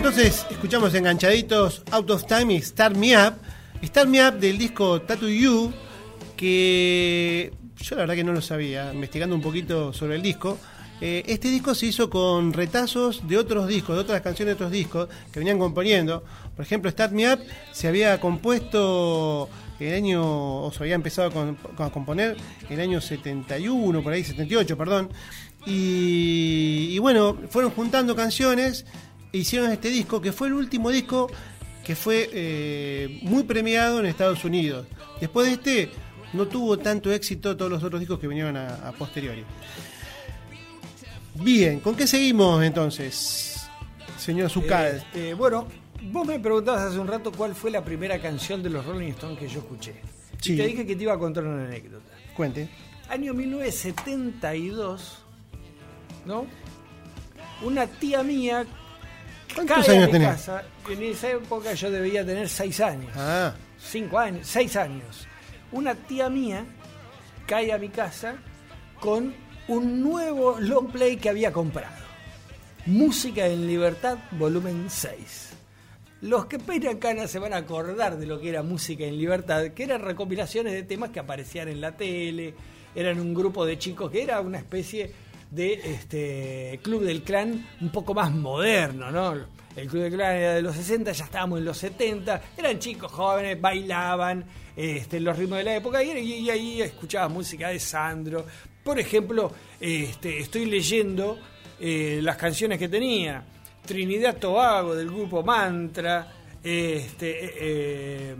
Entonces escuchamos enganchaditos Out of Time y Start Me Up. Start Me Up del disco Tattoo You, que yo la verdad que no lo sabía, investigando un poquito sobre el disco. Eh, este disco se hizo con retazos de otros discos, de otras canciones de otros discos que venían componiendo. Por ejemplo, Start Me Up se había compuesto el año, o se había empezado a, a componer el año 71, por ahí 78, perdón. Y, bueno, fueron juntando canciones hicieron este disco, que fue el último disco que fue eh, muy premiado en Estados Unidos. Después de este, no tuvo tanto éxito todos los otros discos que vinieron a, a posteriori. Bien, ¿con qué seguimos entonces, señor Zucal? Este, bueno, vos me preguntabas hace un rato cuál fue la primera canción de los Rolling Stones que yo escuché. Sí. Y te dije que te iba a contar una anécdota. Cuente. Año 1972, ¿no? Una tía mía ¿Cuántos cae a años mi tenés? casa. En esa época yo debía tener seis años. Ah, Cinco años, seis años. Una tía mía cae a mi casa con un nuevo long play que había comprado. Música en Libertad, volumen 6. Los que peinan canas se van a acordar de lo que era Música en Libertad, que eran recopilaciones de temas que aparecían en la tele, eran un grupo de chicos que era una especie de este Club del Clan un poco más moderno, ¿no? El Club del Clan era de los 60, ya estábamos en los 70, eran chicos jóvenes, bailaban este, los ritmos de la época y, y ahí escuchabas música de Sandro. Por ejemplo, este, estoy leyendo eh, las canciones que tenía. Trinidad Tobago del grupo Mantra, este, eh, eh,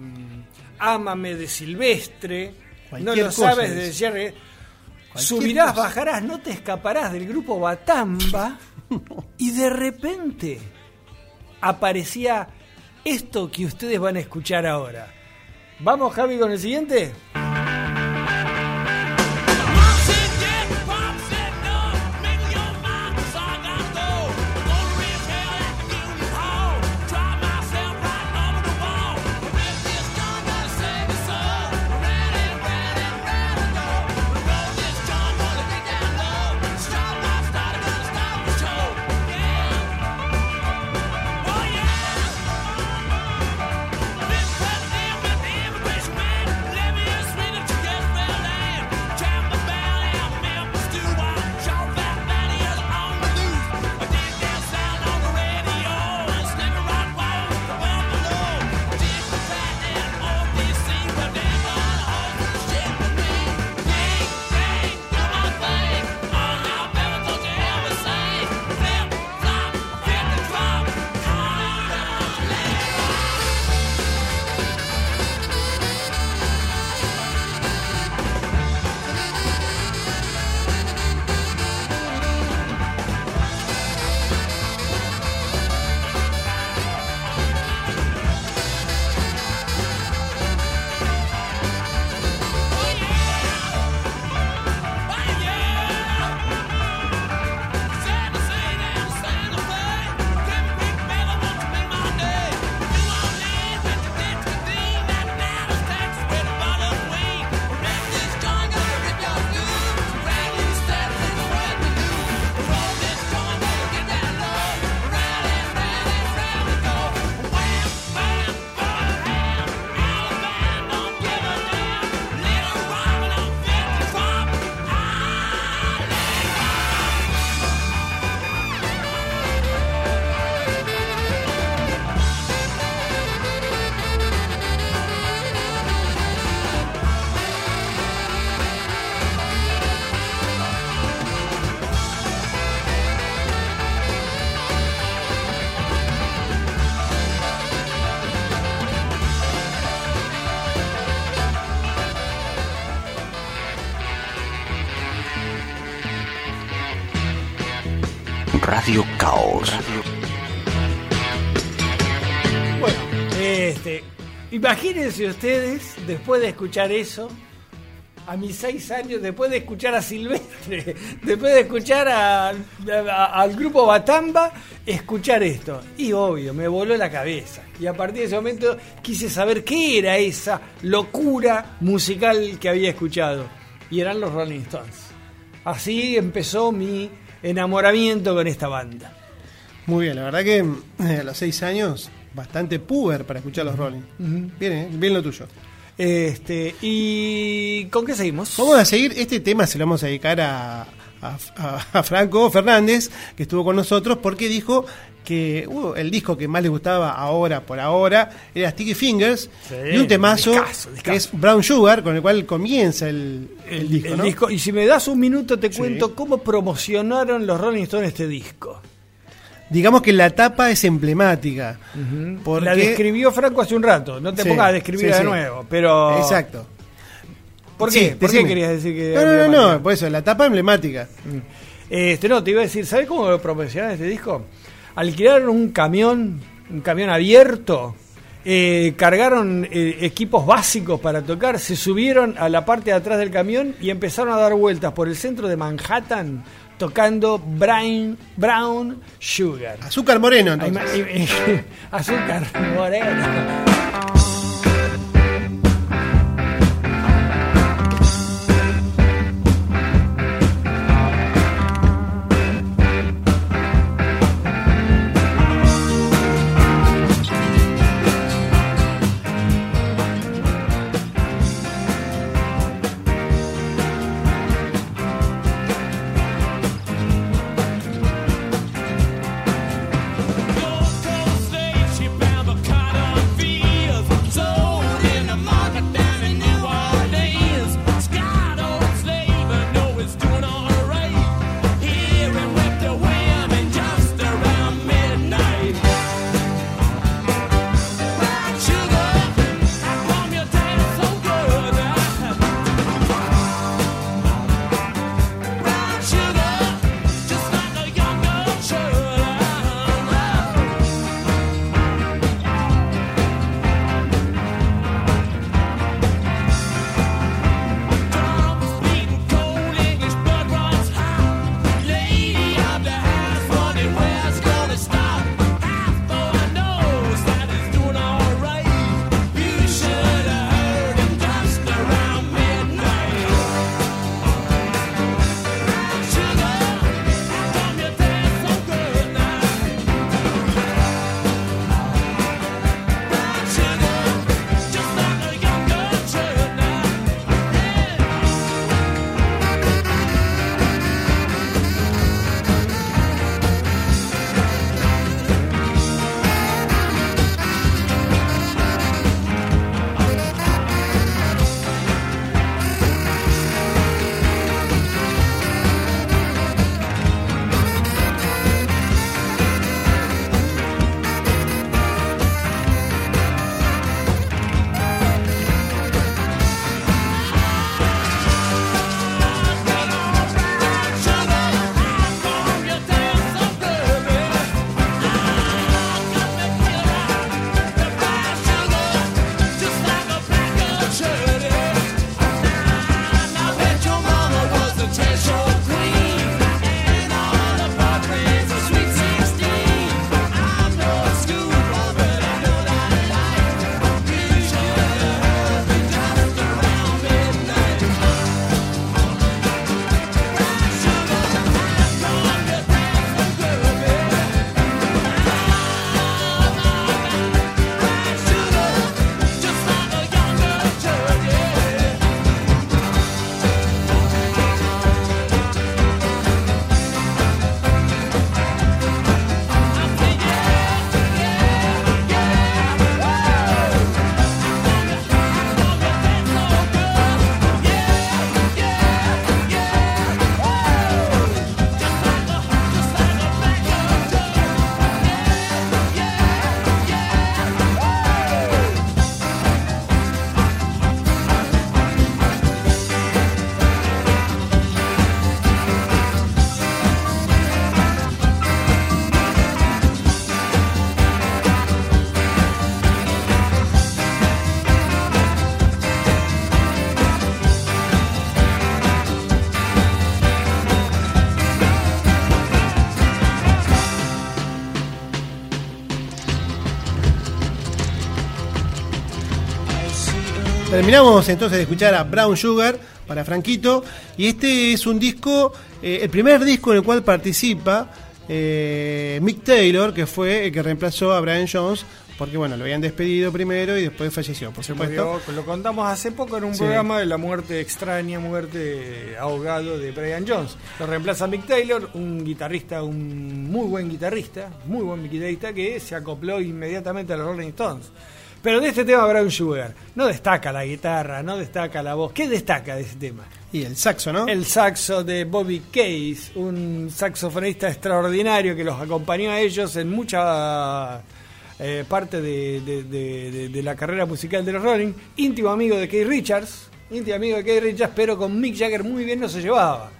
Ámame de Silvestre, no lo sabes es. de cierre. Subirás, cosa. bajarás, no te escaparás del grupo Batamba y de repente aparecía esto que ustedes van a escuchar ahora. ¿Vamos, Javi, con el siguiente? Bueno, este, imagínense ustedes, después de escuchar eso, a mis seis años, después de escuchar a Silvestre, después de escuchar al grupo Batamba, escuchar esto. Y obvio, me voló la cabeza. Y a partir de ese momento quise saber qué era esa locura musical que había escuchado. Y eran los Rolling Stones. Así empezó mi enamoramiento con esta banda. Muy bien, la verdad que eh, a los seis años, bastante puber para escuchar los Rolling. Bien, eh, bien lo tuyo. Este, ¿Y con qué seguimos? Vamos a seguir, este tema se lo vamos a dedicar a, a- Franco Fernández, que estuvo con nosotros, porque dijo que uh, el disco que más le gustaba ahora, por ahora, era Sticky Fingers, Sí, y un temazo que es Brown Sugar, con el cual comienza el, el disco. el ¿no? disco. Y si me das un minuto te Sí. cuento cómo promocionaron los Rolling Stones este disco. Digamos que la tapa es emblemática. porque- La describió Franco hace un rato, no te Sí, pongas a describirla sí, de nuevo, pero... Exacto. ¿Por qué? ¿Por qué querías decir que... No, no, no, por eso, la tapa emblemática. Este, no, te iba a decir, ¿sabes cómo lo promocionaron este disco? Alquilaron un camión, un camión abierto, eh, cargaron eh, equipos básicos para tocar, se subieron a la parte de atrás del camión y empezaron a dar vueltas por el centro de Manhattan tocando Brown, Brown Sugar. Azúcar moreno, entonces. Azúcar moreno. Terminamos entonces de escuchar a Brown Sugar para Franquito. Y este es un disco, eh, el primer disco en el cual participa eh, Mick Taylor, que fue el que reemplazó a Brian Jones, porque bueno, lo habían despedido primero y después falleció, por supuesto. lo contamos hace poco en un Sí. programa de la muerte extraña, muerte ahogado de Brian Jones. Lo reemplaza Mick Taylor, un guitarrista, un muy buen guitarrista, muy buen guitarrista que se acopló inmediatamente a los Rolling Stones. Pero de este tema Brown Sugar no destaca la guitarra, no destaca la voz. ¿Qué destaca de ese tema? Y el saxo, ¿no? El saxo de Bobby Case, un saxofonista extraordinario que los acompañó a ellos en mucha eh, parte de, de- de- de- de la carrera musical de los Rolling. Íntimo amigo de Keith Richards, íntimo amigo de Keith Richards, pero con Mick Jagger muy bien no se llevaba.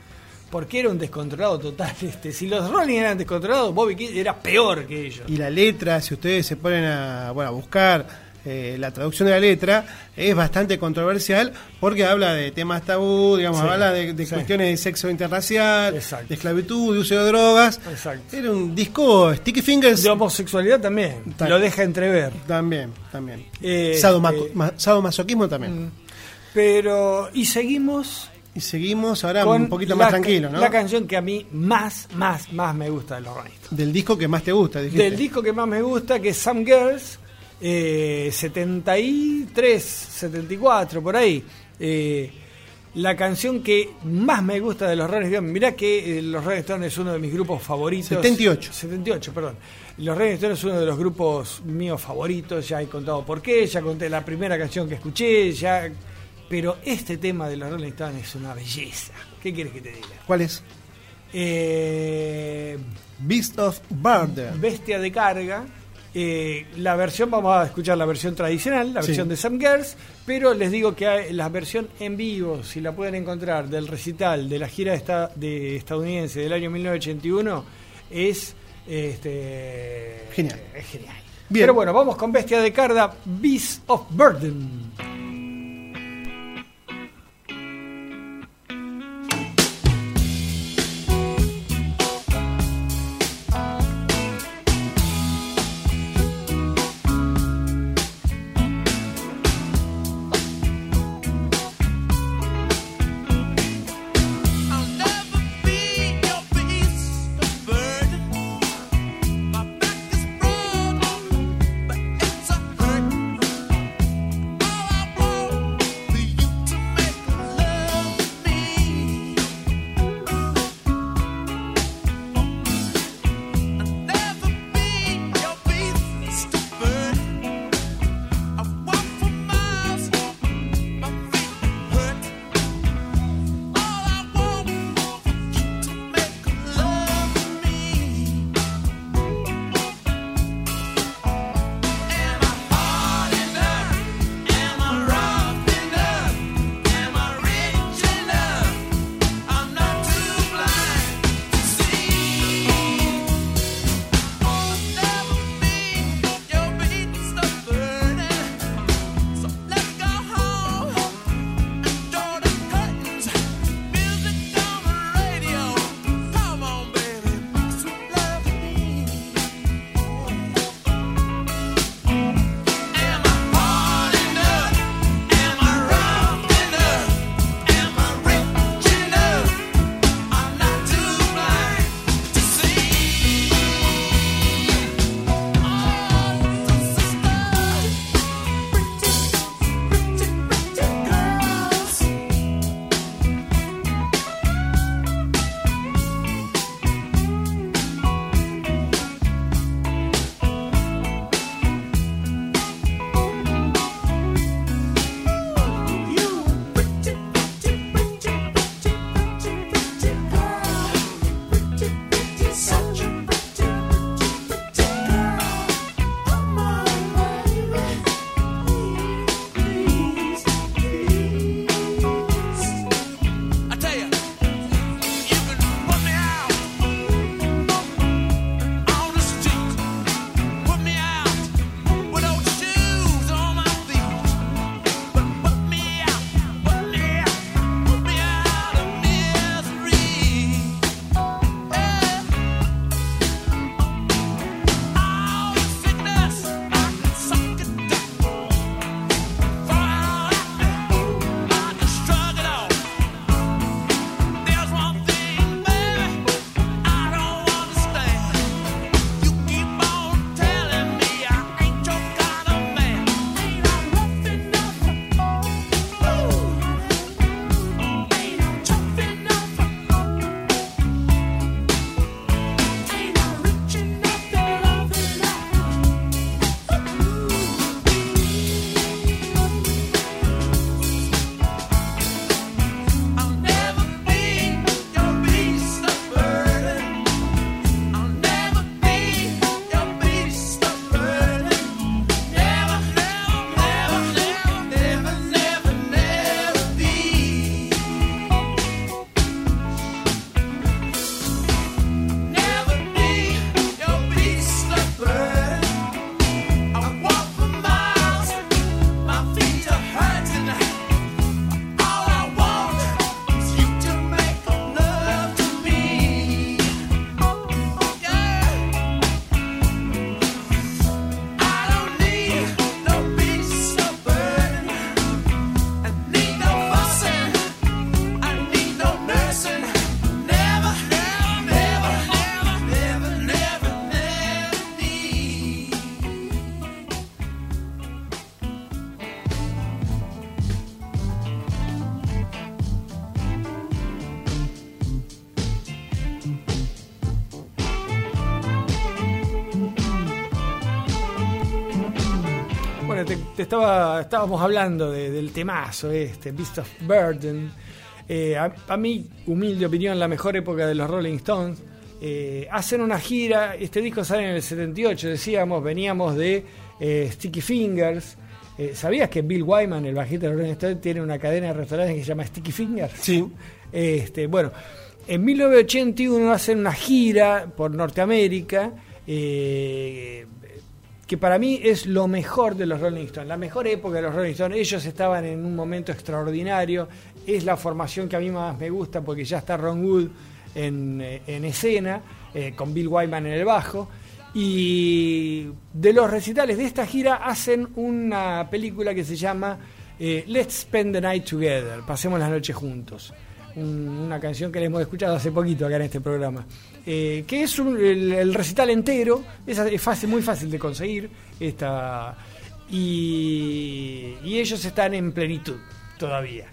Porque era un descontrolado total. Este, si los Rolling eran descontrolados, Bobby Case era peor que ellos. Y la letra, si ustedes se ponen a, bueno, a buscar eh, la traducción de la letra, es bastante controversial porque habla de temas tabú, digamos, Sí, habla de, de sí. cuestiones de sexo interracial, Exacto. de esclavitud, de uso de drogas. Exacto. Era un disco Sticky Fingers De homosexualidad también, Ta- lo deja entrever. también, también. Eh, eh, ma- sadomasoquismo también. Pero, y seguimos Y seguimos ahora un poquito más tranquilo, ¿no? La canción que a mí más, más, más me gusta de los Rolling. Del disco que más te gusta, dijiste. Del disco que más me gusta, que es Some Girls, eh, 73, 74, por ahí. Eh, la canción que más me gusta de los Rolling Stones, mirá que eh, los Rolling Stones es uno de mis grupos favoritos. 78. 78, perdón. Los Rolling Stones es uno de los grupos míos favoritos, ya he contado por qué, ya conté la primera canción que escuché, ya... Pero este tema de los Rolling Stones es una belleza. ¿Qué quieres que te diga? ¿Cuál es? Eh, Beast of Burden. Bestia de carga. Eh, la versión, vamos a escuchar la versión tradicional, la Sí. versión de Some Girls, pero les digo que hay la versión en vivo, si la pueden encontrar, del recital de la gira esta- de estadounidense del año 1981, es este, Genial. es genial. Bien. Pero bueno, vamos con Bestia de carga, Beast of Burden. Estaba, estábamos hablando de- del temazo este, Beast of Burden. Eh, a, a mi humilde opinión, la mejor época de los Rolling Stones. Eh, hacen una gira, este disco sale en el 78, decíamos, veníamos de eh, Sticky Fingers. ¿Sabías que Bill Wyman, el bajista de los Rolling Stones, tiene una cadena de restaurantes que se llama Sticky Fingers? Sí. Este, bueno, en 1981 hacen una gira por Norteamérica, eh, que para mí es lo mejor de los Rolling Stones, la mejor época de los Rolling Stones. Ellos estaban en un momento extraordinario, es la formación que a mí más me gusta porque ya está Ron Wood en, eh, en escena, eh, con Bill Wyman en el bajo. Y de los recitales de esta gira hacen una película que se llama eh, Let's Spend the Night Together, Pasemos la noche juntos. Un- una canción que le hemos escuchado hace poquito acá en este programa. Eh, que es el, recital entero, es, fácil, muy fácil de conseguir. Esta, y, ellos están en plenitud todavía.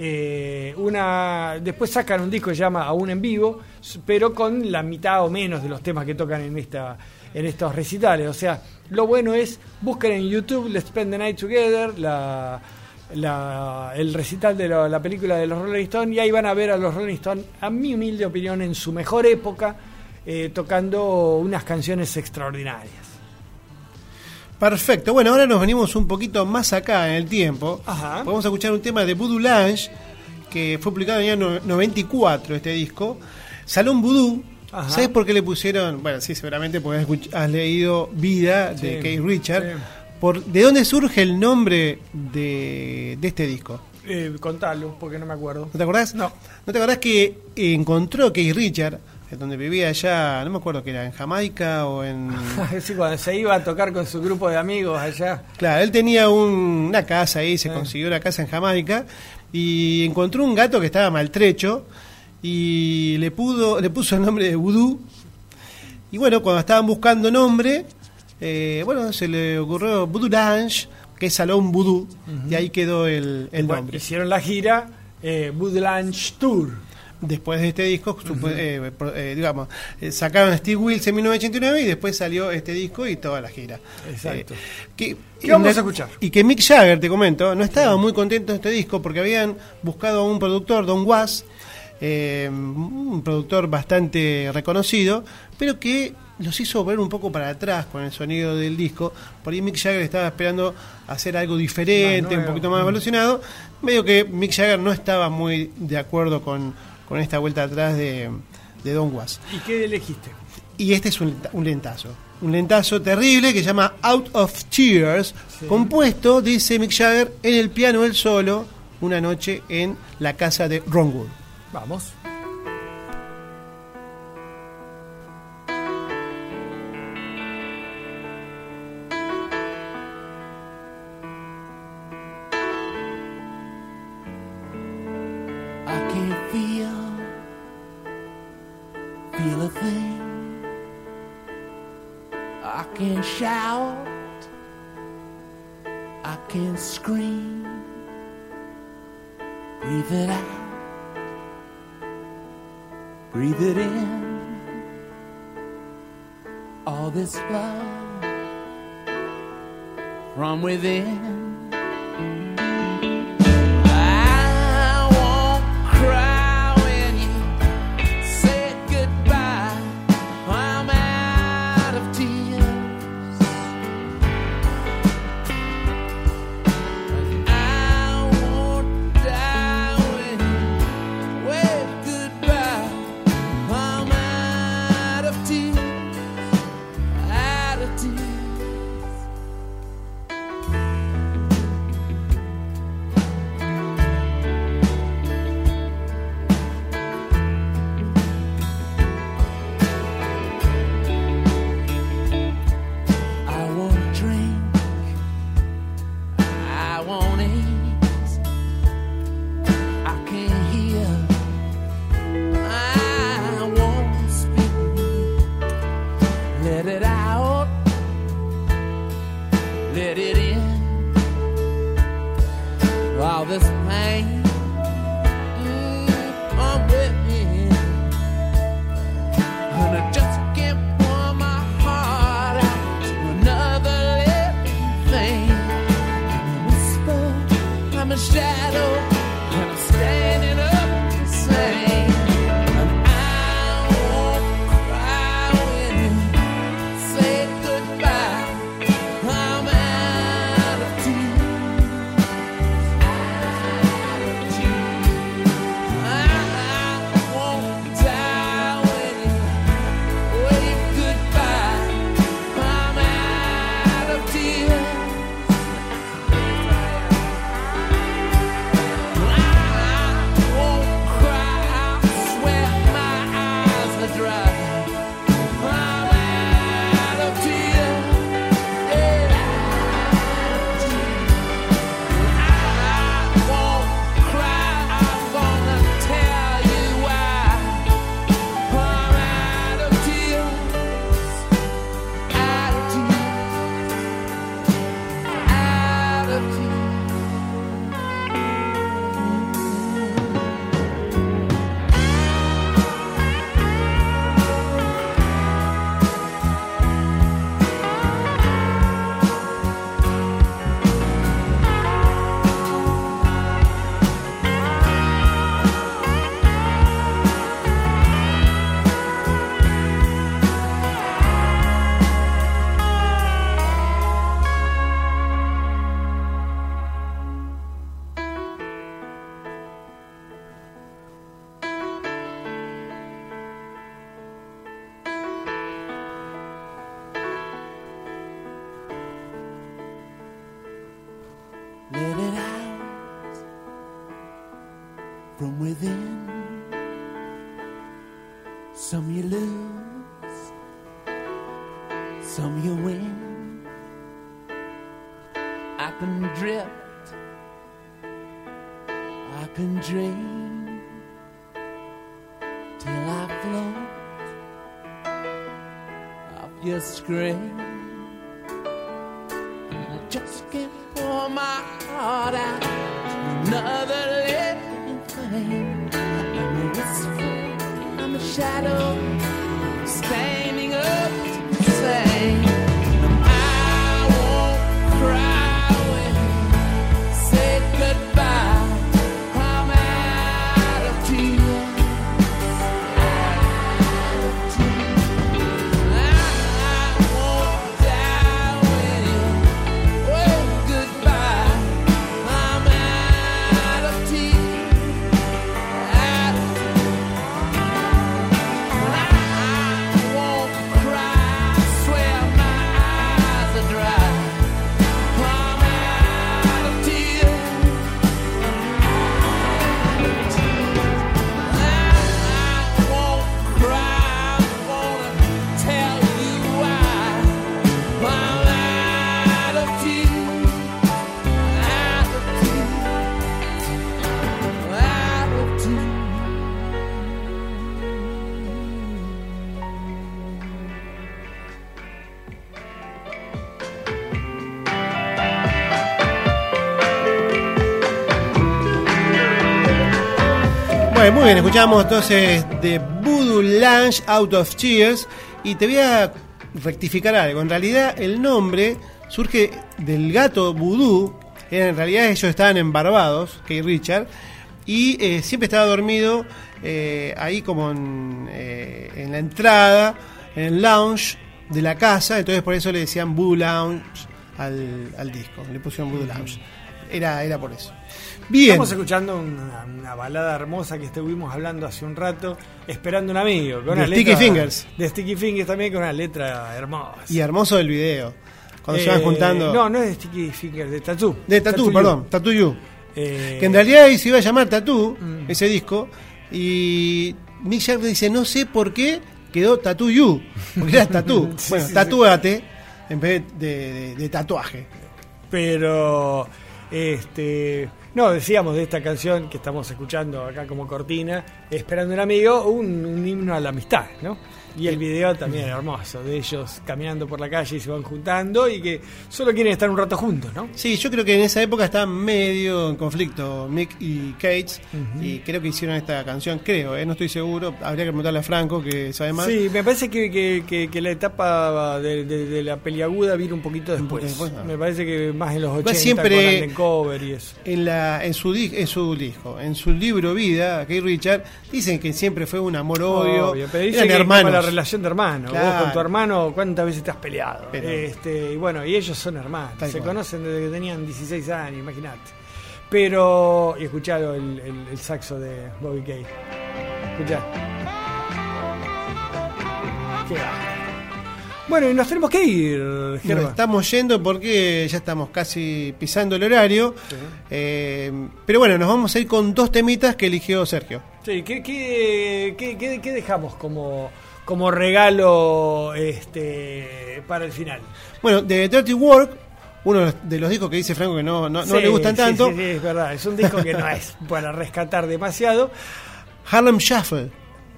Eh, una después sacan un disco que se llama Aún en vivo, pero con la mitad o menos de los temas que tocan en esta en estos recitales. O sea, lo bueno es busquen en YouTube Let's Spend the Night Together, la, la- el recital de la, la película de los Rolling Stones y ahí van a ver a los Rolling Stones, a mi humilde opinión, en su mejor época, eh, tocando unas canciones extraordinarias. Perfecto. Bueno, ahora nos venimos un poquito más acá en el tiempo. Ajá. Vamos a escuchar un tema de Voodoo Lounge, que fue publicado en el año no- 94, este disco. Salón Voodoo. Ajá. ¿Sabes por qué le pusieron? Bueno, sí, seguramente porque has, leído Vida de Sí, Keith Richard. sí. Por, ¿De dónde surge el nombre de, de este disco? Eh, contalo, porque no me acuerdo. ¿No te acordás? No. ¿No te acordás que encontró Keith Richard, en donde vivía allá, no me acuerdo que era, en Jamaica o en... sí, cuando se iba a tocar con su grupo de amigos allá. Claro, él tenía un- una casa ahí, se Ah. consiguió una casa en Jamaica y encontró un gato que estaba maltrecho y le pudo le puso el nombre de Voodoo. Y bueno, cuando estaban buscando nombre, eh, bueno, se le ocurrió Voodoo Lounge, que es Salón Voodoo, y ahí quedó el, el Bueno, nombre. hicieron la gira eh, Woodlands Tour. Después de este disco, supo- eh, pro- eh, digamos, eh, sacaron Steve Wills en 1989 y después salió este disco y toda la gira. Exacto. Que, ¿Qué vamos a escuchar? Y que Mick Jagger, te comento, no estaba muy contento de este disco porque habían buscado a un productor, Don Was, un productor bastante reconocido, pero que los hizo ver un poco para atrás con el sonido del disco. Por ahí Mick Jagger estaba esperando hacer algo diferente, un poquito más evolucionado. Medio que Mick Jagger no estaba muy de acuerdo con, con esta vuelta atrás de, de Don Was. ¿Y qué elegiste? Y este es un, un lentazo. Un lentazo terrible que se llama Out of Tears, compuesto, dice Mick Jagger, en el piano él solo, una noche en la casa de Ron Wood. Vamos. Scream. Breathe it out, breathe it in. All this love from within. Your screen. I just can't pour my heart out another living thing. I'm whisper, I'm a shadow, standing bien, escuchamos entonces de Voodoo Lounge Out of Cheers y te voy a rectificar algo. En realidad el nombre surge del gato Voodoo. En realidad ellos estaban en Barbados, Kate Richard, y eh, siempre estaba dormido eh, ahí como en, eh, en la entrada, en el lounge de la casa, entonces por eso le decían Voodoo Lounge al, al disco, le pusieron Voodoo Lounge. Era, era por eso. Bien. Estamos escuchando una, una balada hermosa que estuvimos hablando hace un rato, esperando un amigo. Con De una Sticky letra- Fingers. De Sticky Fingers también, con una letra hermosa. Y hermoso el video. Cuando se van Eh, juntando. No, no es de Sticky Fingers, de Tattoo. de Tattoo, You. perdón, Tattoo You. Eh, Que en realidad se iba a llamar Tattoo, Mm. ese disco. Y Mick Jagger dice: No sé por qué quedó Tattoo You. Porque era Tattoo. Sí, bueno, sí, tatúate en vez de, de- de tatuaje. Pero, este, no, decíamos de esta canción que estamos escuchando acá como cortina, Esperando un amigo, un, un himno a la amistad, ¿no? Y el video también hermoso, de ellos caminando por la calle y se van juntando y que solo quieren estar un rato juntos, ¿no? Sí, yo creo que en esa época estaban medio en conflicto Mick y Kate. Y creo que hicieron esta canción, creo, ¿eh? no estoy seguro. Habría que preguntarle a Franco, que sabe más. Sí, me parece que, que- que- que la etapa de, de- de la peliaguda vino un poquito después. ah. Me parece que más en los 80 Igual siempre- con Cover y eso. En, la, en, su, en su disco, en su libro Vida, Kate Richard, dicen que siempre fue un amor-odio. Eran hermanos. La relación de hermano. Claro. Vos con tu hermano, ¿cuántas veces te has peleado? Pero- este, y bueno, y ellos son hermanos. Tal se cual. conocen desde que tenían 16 años, imagínate. Pero, y escuchalo el, el- el saxo de Bobby Kay. Escuchá. Qué. Bueno, y nos tenemos que ir, Nos Gerba. estamos yendo porque ya estamos casi pisando el horario. Eh, pero bueno, nos vamos a ir con dos temitas que eligió Sergio. Sí, ¿qué, qué, qué- qué- qué dejamos como, como regalo este, para el final? Bueno, de Dirty Work, uno de los discos que dice Franco que no, no, le gustan sí, tanto, Sí, sí, es verdad. Es un disco que no es para rescatar demasiado. Harlem Shuffle.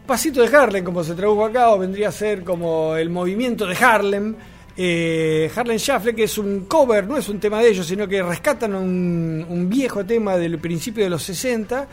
Pasito de Harlem, como se tradujo acá, o vendría a ser como el movimiento de Harlem. Eh, Harlem Shuffle, que es un cover, no es un tema de ellos, sino que rescatan un, un viejo tema del principio de los 60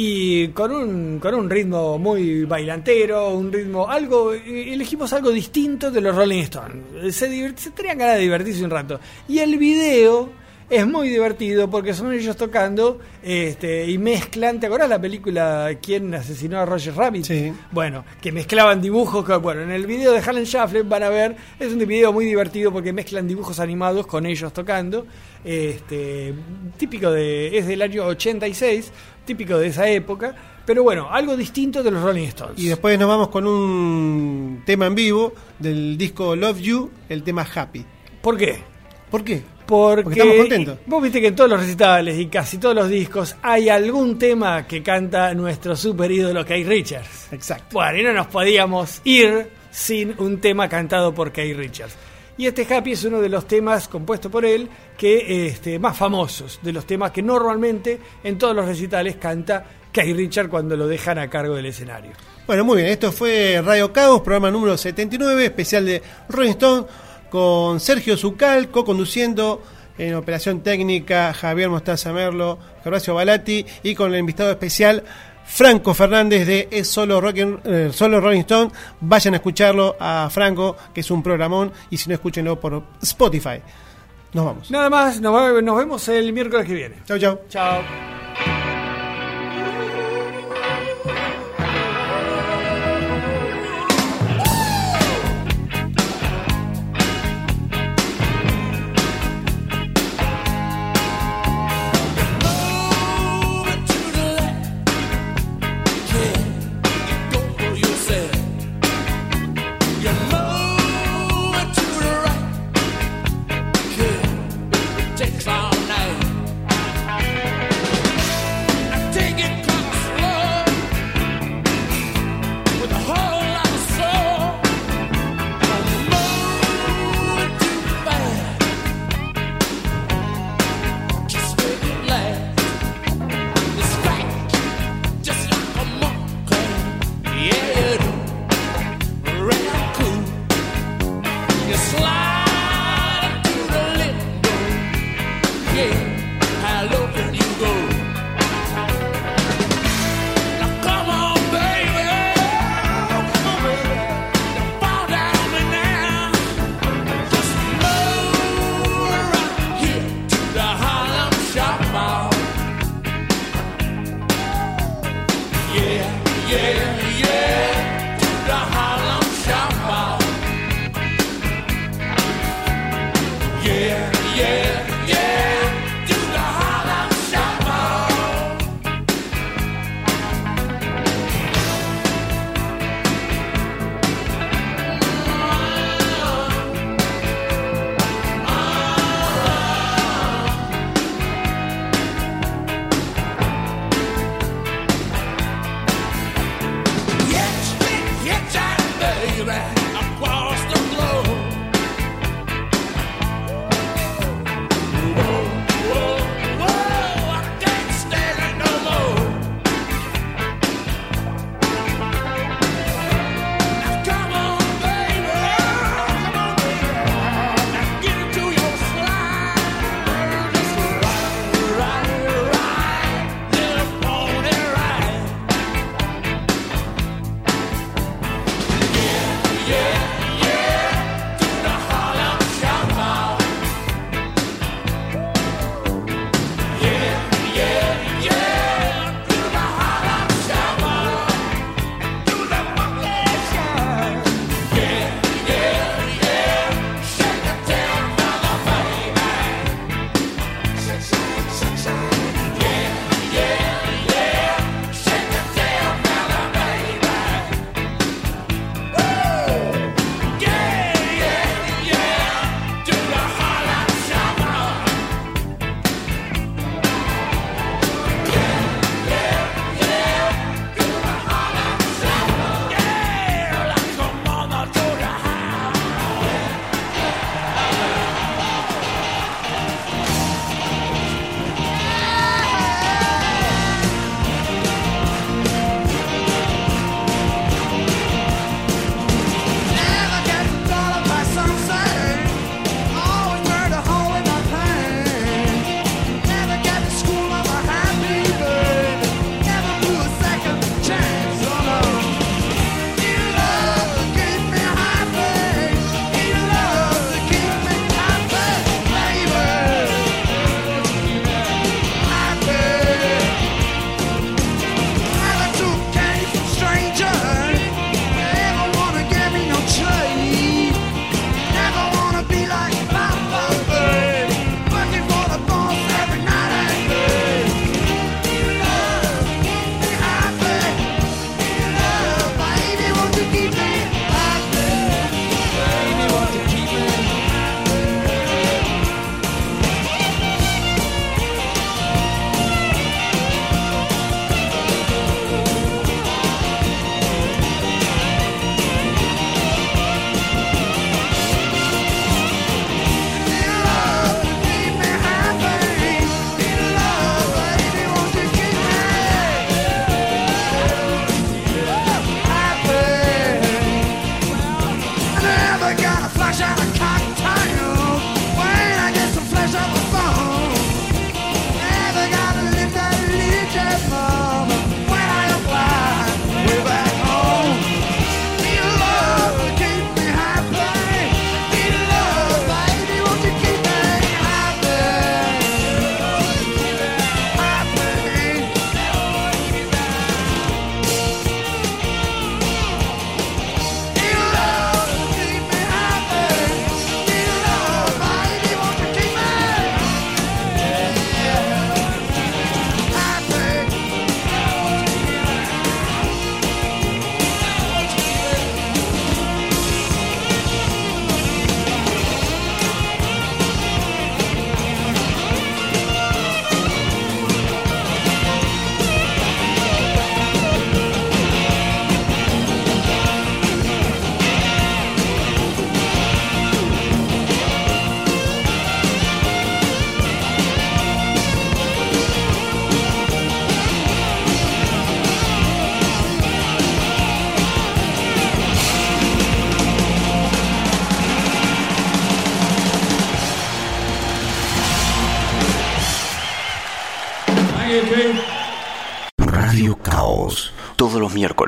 y con un, con un ritmo muy bailantero, un ritmo, algo, eh, elegimos algo distinto de los Rolling Stones. Se, divert- se tenían ganas de divertirse un rato. Y el video es muy divertido porque son ellos tocando este, y mezclan. ¿Te acordás la película ¿Quién asesinó a Roger Rabbit? Sí. Bueno, que mezclaban dibujos. que, bueno, en el video de Harlem Shuffle van a ver, es un video muy divertido porque mezclan dibujos animados con ellos tocando. Este, típico de. es del año 86, típico de esa época. Pero bueno, algo distinto de los Rolling Stones. Y después nos vamos con un tema en vivo del disco Love You, el tema Happy. ¿Por qué? ¿Por qué? Porque, Porque estamos contentos. Vos viste que en todos los recitales y casi todos los discos hay algún tema que canta nuestro super ídolo Kay Richards. Exacto. Bueno, y no nos podíamos ir sin un tema cantado por Kay Richards. Y este Happy es uno de los temas compuesto por él que este, más famosos, de los temas que normalmente en todos los recitales canta Kay Richards cuando lo dejan a cargo del escenario. Bueno, muy bien, esto fue Radio Caos, programa número 79, especial de Rolling Stone, con Sergio Zucal, co-conduciendo en operación técnica Javier Mostaza Merlo, Horacio Balati y con el invitado especial Franco Fernández de Es Solo, Rock and- eh, Solo Rolling Stone. Vayan a escucharlo a Franco, que es un programón, y si no, escúchenlo por Spotify. Nos vamos. Nada más, nos, nos vemos el miércoles que viene. Chau, chau. Chao.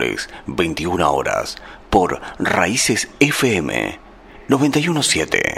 Miércoles, 21 horas, por Raíces FM 917.